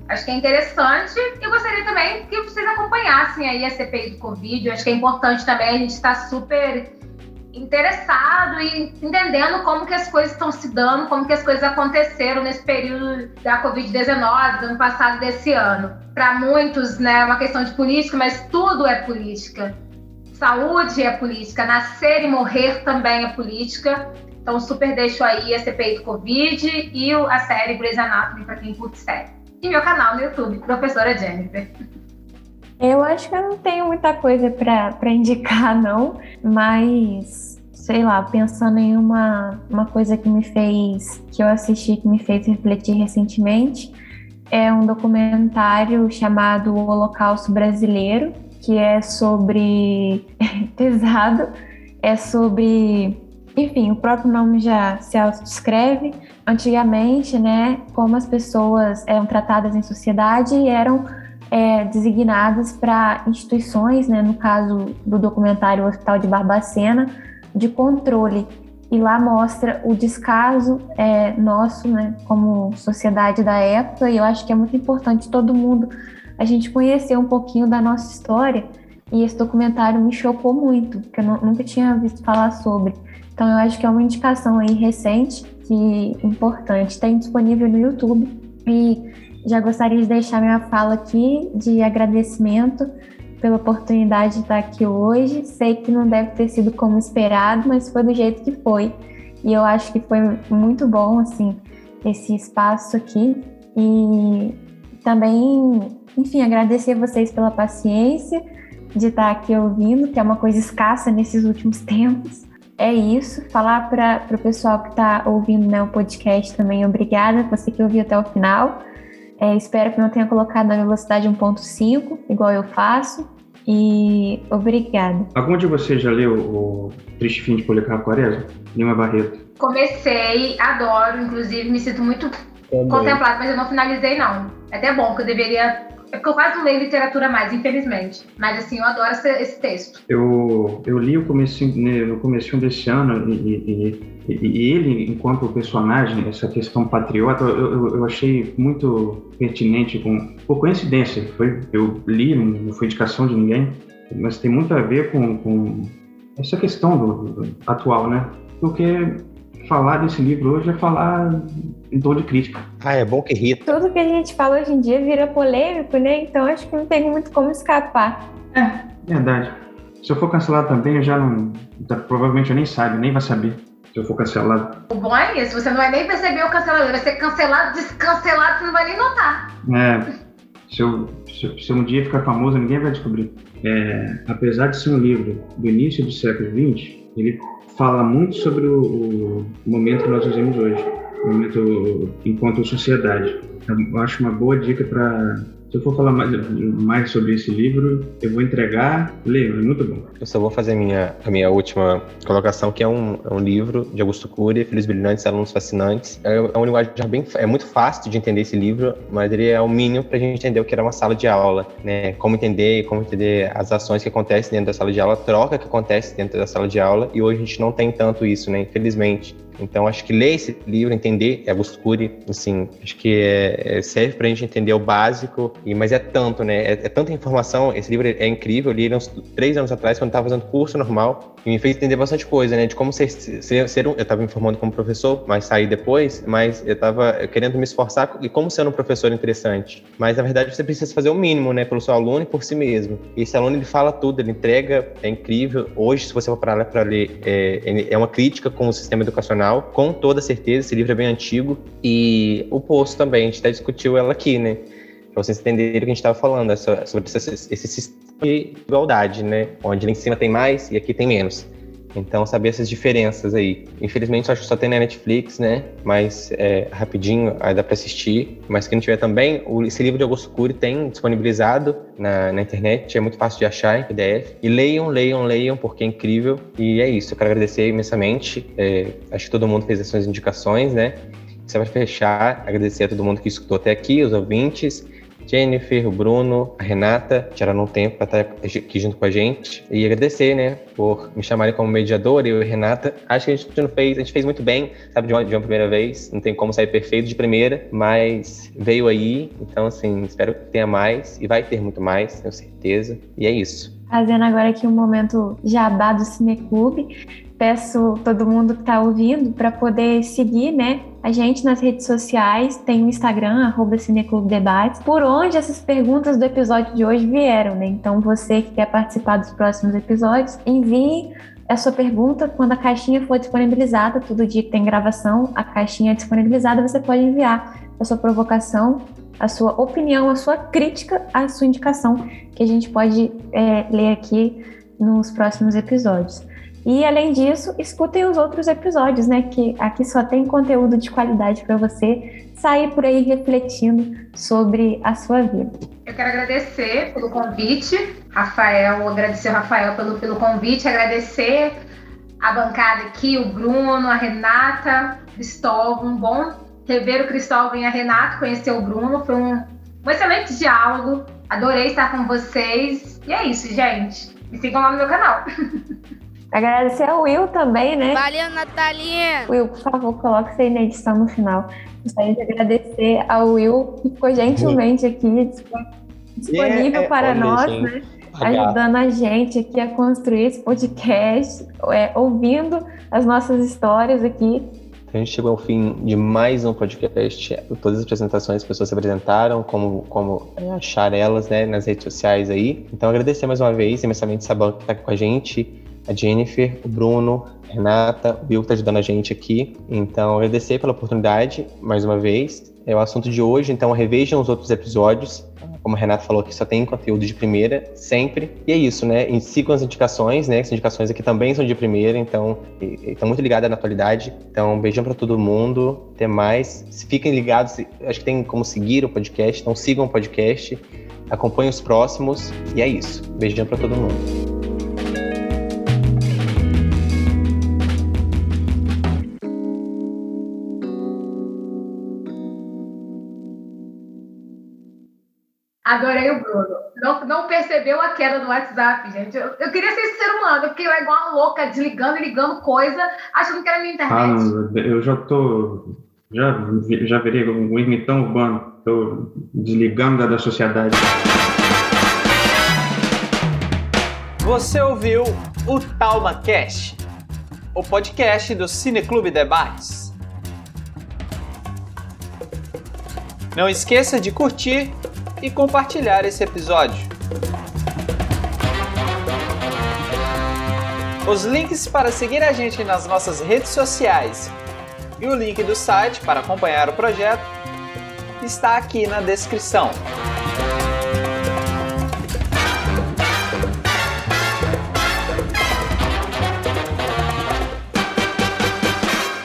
Acho que é interessante e gostaria também que vocês acompanhassem aí a CPI do Covid. Acho que é importante também, a gente está super interessado e entendendo como que as coisas estão se dando, como que as coisas aconteceram nesse período da Covid-19, do ano passado desse ano. Para muitos, né, é uma questão de política, mas tudo é política. Saúde é política, nascer e morrer também é política. Então, super deixo aí a CPI do Covid e a série Grey's Anatomy para quem curte série. E meu canal no YouTube, Professora Jennifer. Eu acho que eu não tenho muita coisa para indicar, não, mas sei lá, pensando em uma, uma coisa que me fez, que eu assisti, que me fez refletir recentemente, é um documentário chamado O Holocausto Brasileiro, que é sobre. pesado, é sobre. Enfim, o próprio nome já se autodescreve. Antigamente, né, como as pessoas eram tratadas em sociedade e eram é, designadas para instituições, né, no caso do documentário Hospital de Barbacena, de controle. E lá mostra o descaso é, nosso, né, como sociedade da época, e eu acho que é muito importante todo mundo a gente conhecer um pouquinho da nossa história. E esse documentário me chocou muito, porque eu nunca tinha visto falar sobre. Então eu acho que é uma indicação aí recente e importante. Tem disponível no YouTube e já gostaria de deixar minha fala aqui de agradecimento pela oportunidade de estar aqui hoje. Sei que não deve ter sido como esperado, mas foi do jeito que foi. E eu acho que foi muito bom, assim, esse espaço aqui. E também, enfim, agradecer a vocês pela paciência de estar aqui ouvindo, que é uma coisa escassa nesses últimos tempos. É isso. Falar para o pessoal que está ouvindo né, o podcast também, obrigada, você que ouviu até o final. É, espero que não tenha colocado a velocidade 1.5, igual eu faço. E obrigada. Algum de vocês já leu o Triste Fim de Policarpo Quaresma? Lima Barreto. Comecei, adoro, inclusive me sinto muito Também. contemplado, mas eu não finalizei não. É até bom, que eu deveria é porque eu quase não leio literatura mais, infelizmente. Mas assim, eu adoro esse, esse texto. Eu, eu li o começo, né, no começo desse ano e, e, e, ele, enquanto personagem, essa questão patriota, eu, eu, achei muito pertinente, com, por coincidência. Foi, eu li, não foi indicação de ninguém, mas tem muito a ver com, com essa questão do, do, atual, né? Porque falar desse livro hoje é falar em tom de crítica. Ah, é bom que irrita. Tudo que a gente fala hoje em dia vira polêmico, né? Então acho que não tem muito como escapar. É, verdade. Se eu for cancelado também, eu já não. Provavelmente eu nem saiba, nem vai saber se eu for cancelado. O bom é isso, você não vai nem perceber o cancelamento, vai ser cancelado, descancelado, você não vai nem notar. É, se eu, se, se um dia ficar famoso, ninguém vai descobrir. É, apesar de ser um livro do início do século XX, ele fala muito sobre o, o momento que nós vivemos hoje, o momento enquanto sociedade. Eu acho uma boa dica para se eu for falar mais, mais sobre esse livro, eu vou entregar. Leio, é muito bom. Eu só vou fazer a minha, a minha última colocação, que é um, é um livro de Augusto Cury, Filhos Brilhantes, Alunos Fascinantes. É, é uma linguagem bem, é muito fácil de entender esse livro, mas ele é o mínimo para a gente entender o que era uma sala de aula, né? Como entender, como entender as ações que acontecem dentro da sala de aula, a troca que acontece dentro da sala de aula, e hoje a gente não tem tanto isso, né? Infelizmente. Então, acho que ler esse livro, entender é Augusto Cury, assim, acho que é, é, serve para a gente entender o básico, e, mas é tanto, né? É, é, tanta informação. Esse livro é incrível. Eu li ele uns três anos atrás, quando estava fazendo curso normal, e me fez entender bastante coisa, né? De como ser, ser, ser um. Eu estava me formando como professor, mas saí depois, mas eu estava querendo me esforçar e como ser um professor interessante. Mas, na verdade, você precisa fazer o mínimo, né? Pelo seu aluno e por si mesmo. E esse aluno, ele fala tudo, ele entrega, é incrível. Hoje, se você for parar para ler, é, é uma crítica com o sistema educacional com toda certeza. Esse livro é bem antigo. E o Poço também, a gente até discutiu ela aqui, né? Pra vocês entenderem o que a gente estava falando, essa, sobre esse, esse sistema de igualdade, né? Onde lá em cima tem mais e aqui tem menos. Então, saber essas diferenças aí. Infelizmente, acho que só tem na Netflix, né? Mas é, rapidinho, aí dá para assistir. Mas quem tiver também, o, esse livro de Augusto Cury tem disponibilizado na, na, internet, é muito fácil de achar em PDF. E leiam, leiam, leiam, porque é incrível. E é isso, eu quero agradecer imensamente. É, acho que todo mundo fez as suas indicações, né? Só para fechar, agradecer a todo mundo que escutou até aqui, os ouvintes. Jennifer, Bruno, a Renata, tiraram um tempo para estar aqui junto com a gente. E agradecer, né, por me chamarem como mediador, eu e Renata. Acho que a gente não fez, a gente fez muito bem, sabe, de uma, de uma primeira vez. Não tem como sair perfeito de primeira, mas veio aí. Então, assim, espero que tenha mais. E vai ter muito mais, tenho certeza. E é isso. Fazendo agora aqui um momento jabá do Cineclube peço todo mundo que está ouvindo para poder seguir, né, a gente nas redes sociais, tem o Instagram, arroba Cineclube Debates, por onde essas perguntas do episódio de hoje vieram, né? Então você que quer participar dos próximos episódios, envie a sua pergunta quando a caixinha for disponibilizada, todo dia que tem gravação, a caixinha é disponibilizada, você pode enviar a sua provocação, a sua opinião, a sua crítica, a sua indicação, que a gente pode é, ler aqui nos próximos episódios. E além disso, escutem os outros episódios, né? Que aqui só tem conteúdo de qualidade para você sair por aí refletindo sobre a sua vida. Eu quero agradecer pelo convite, Rafael, agradecer ao Rafael pelo, pelo convite, agradecer a bancada aqui, o Bruno, a Renata, Cristóvão, bom rever o Cristóvão e a Renata, conhecer o Bruno, foi um, um excelente diálogo, adorei estar com vocês, e é isso, gente. Me sigam lá no meu canal. Agradecer ao Will também, né? Valeu, Natalinha! Will, por favor, coloque isso aí na edição no final. Gostaria de agradecer ao Will, que ficou gentilmente aqui disponível é, para nós, né? Ajudando a gente aqui a construir esse podcast, é, ouvindo as nossas histórias aqui. A gente chegou ao fim de mais um podcast. Todas as apresentações as pessoas se apresentaram, como, como achar elas né, nas redes sociais aí. Então, agradecer mais uma vez imensamente Sabão que está aqui com a gente a Jennifer, o Bruno, Renata, o Bill que está ajudando a gente aqui. Então, agradecer pela oportunidade, mais uma vez. É o assunto de hoje, então revejam os outros episódios. Como a Renata falou, que só tem conteúdo de primeira, sempre. E é isso, né? E sigam as indicações, né? As indicações aqui também são de primeira, então estão muito ligadas na atualidade. Então, um beijão para todo mundo. Até mais. Fiquem ligados, acho que tem como seguir o podcast, então sigam o podcast. Acompanhem os próximos. E é isso. Beijão para todo mundo. Adorei o Bruno. Não, não percebeu a queda do WhatsApp, gente. Eu, eu queria ser esse ser humano, eu fiquei lá igual uma louca, desligando e ligando coisa, achando que era minha internet. Ah, eu já tô. Já, já virei um ermitão urbano. Tô desligando da, da sociedade. Você ouviu o TalmaCast, o podcast do Cineclube Debates. Não esqueça de curtir e compartilhar esse episódio. Os links para seguir a gente nas nossas redes sociais e o link do site para acompanhar o projeto está aqui na descrição.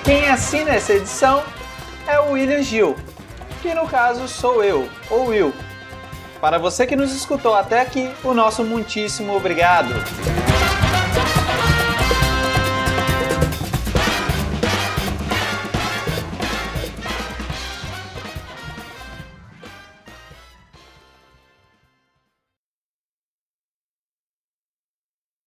Quem assina essa edição é o William Gil, que no caso sou eu, ou Will. Para você que nos escutou até aqui, o nosso muitíssimo obrigado.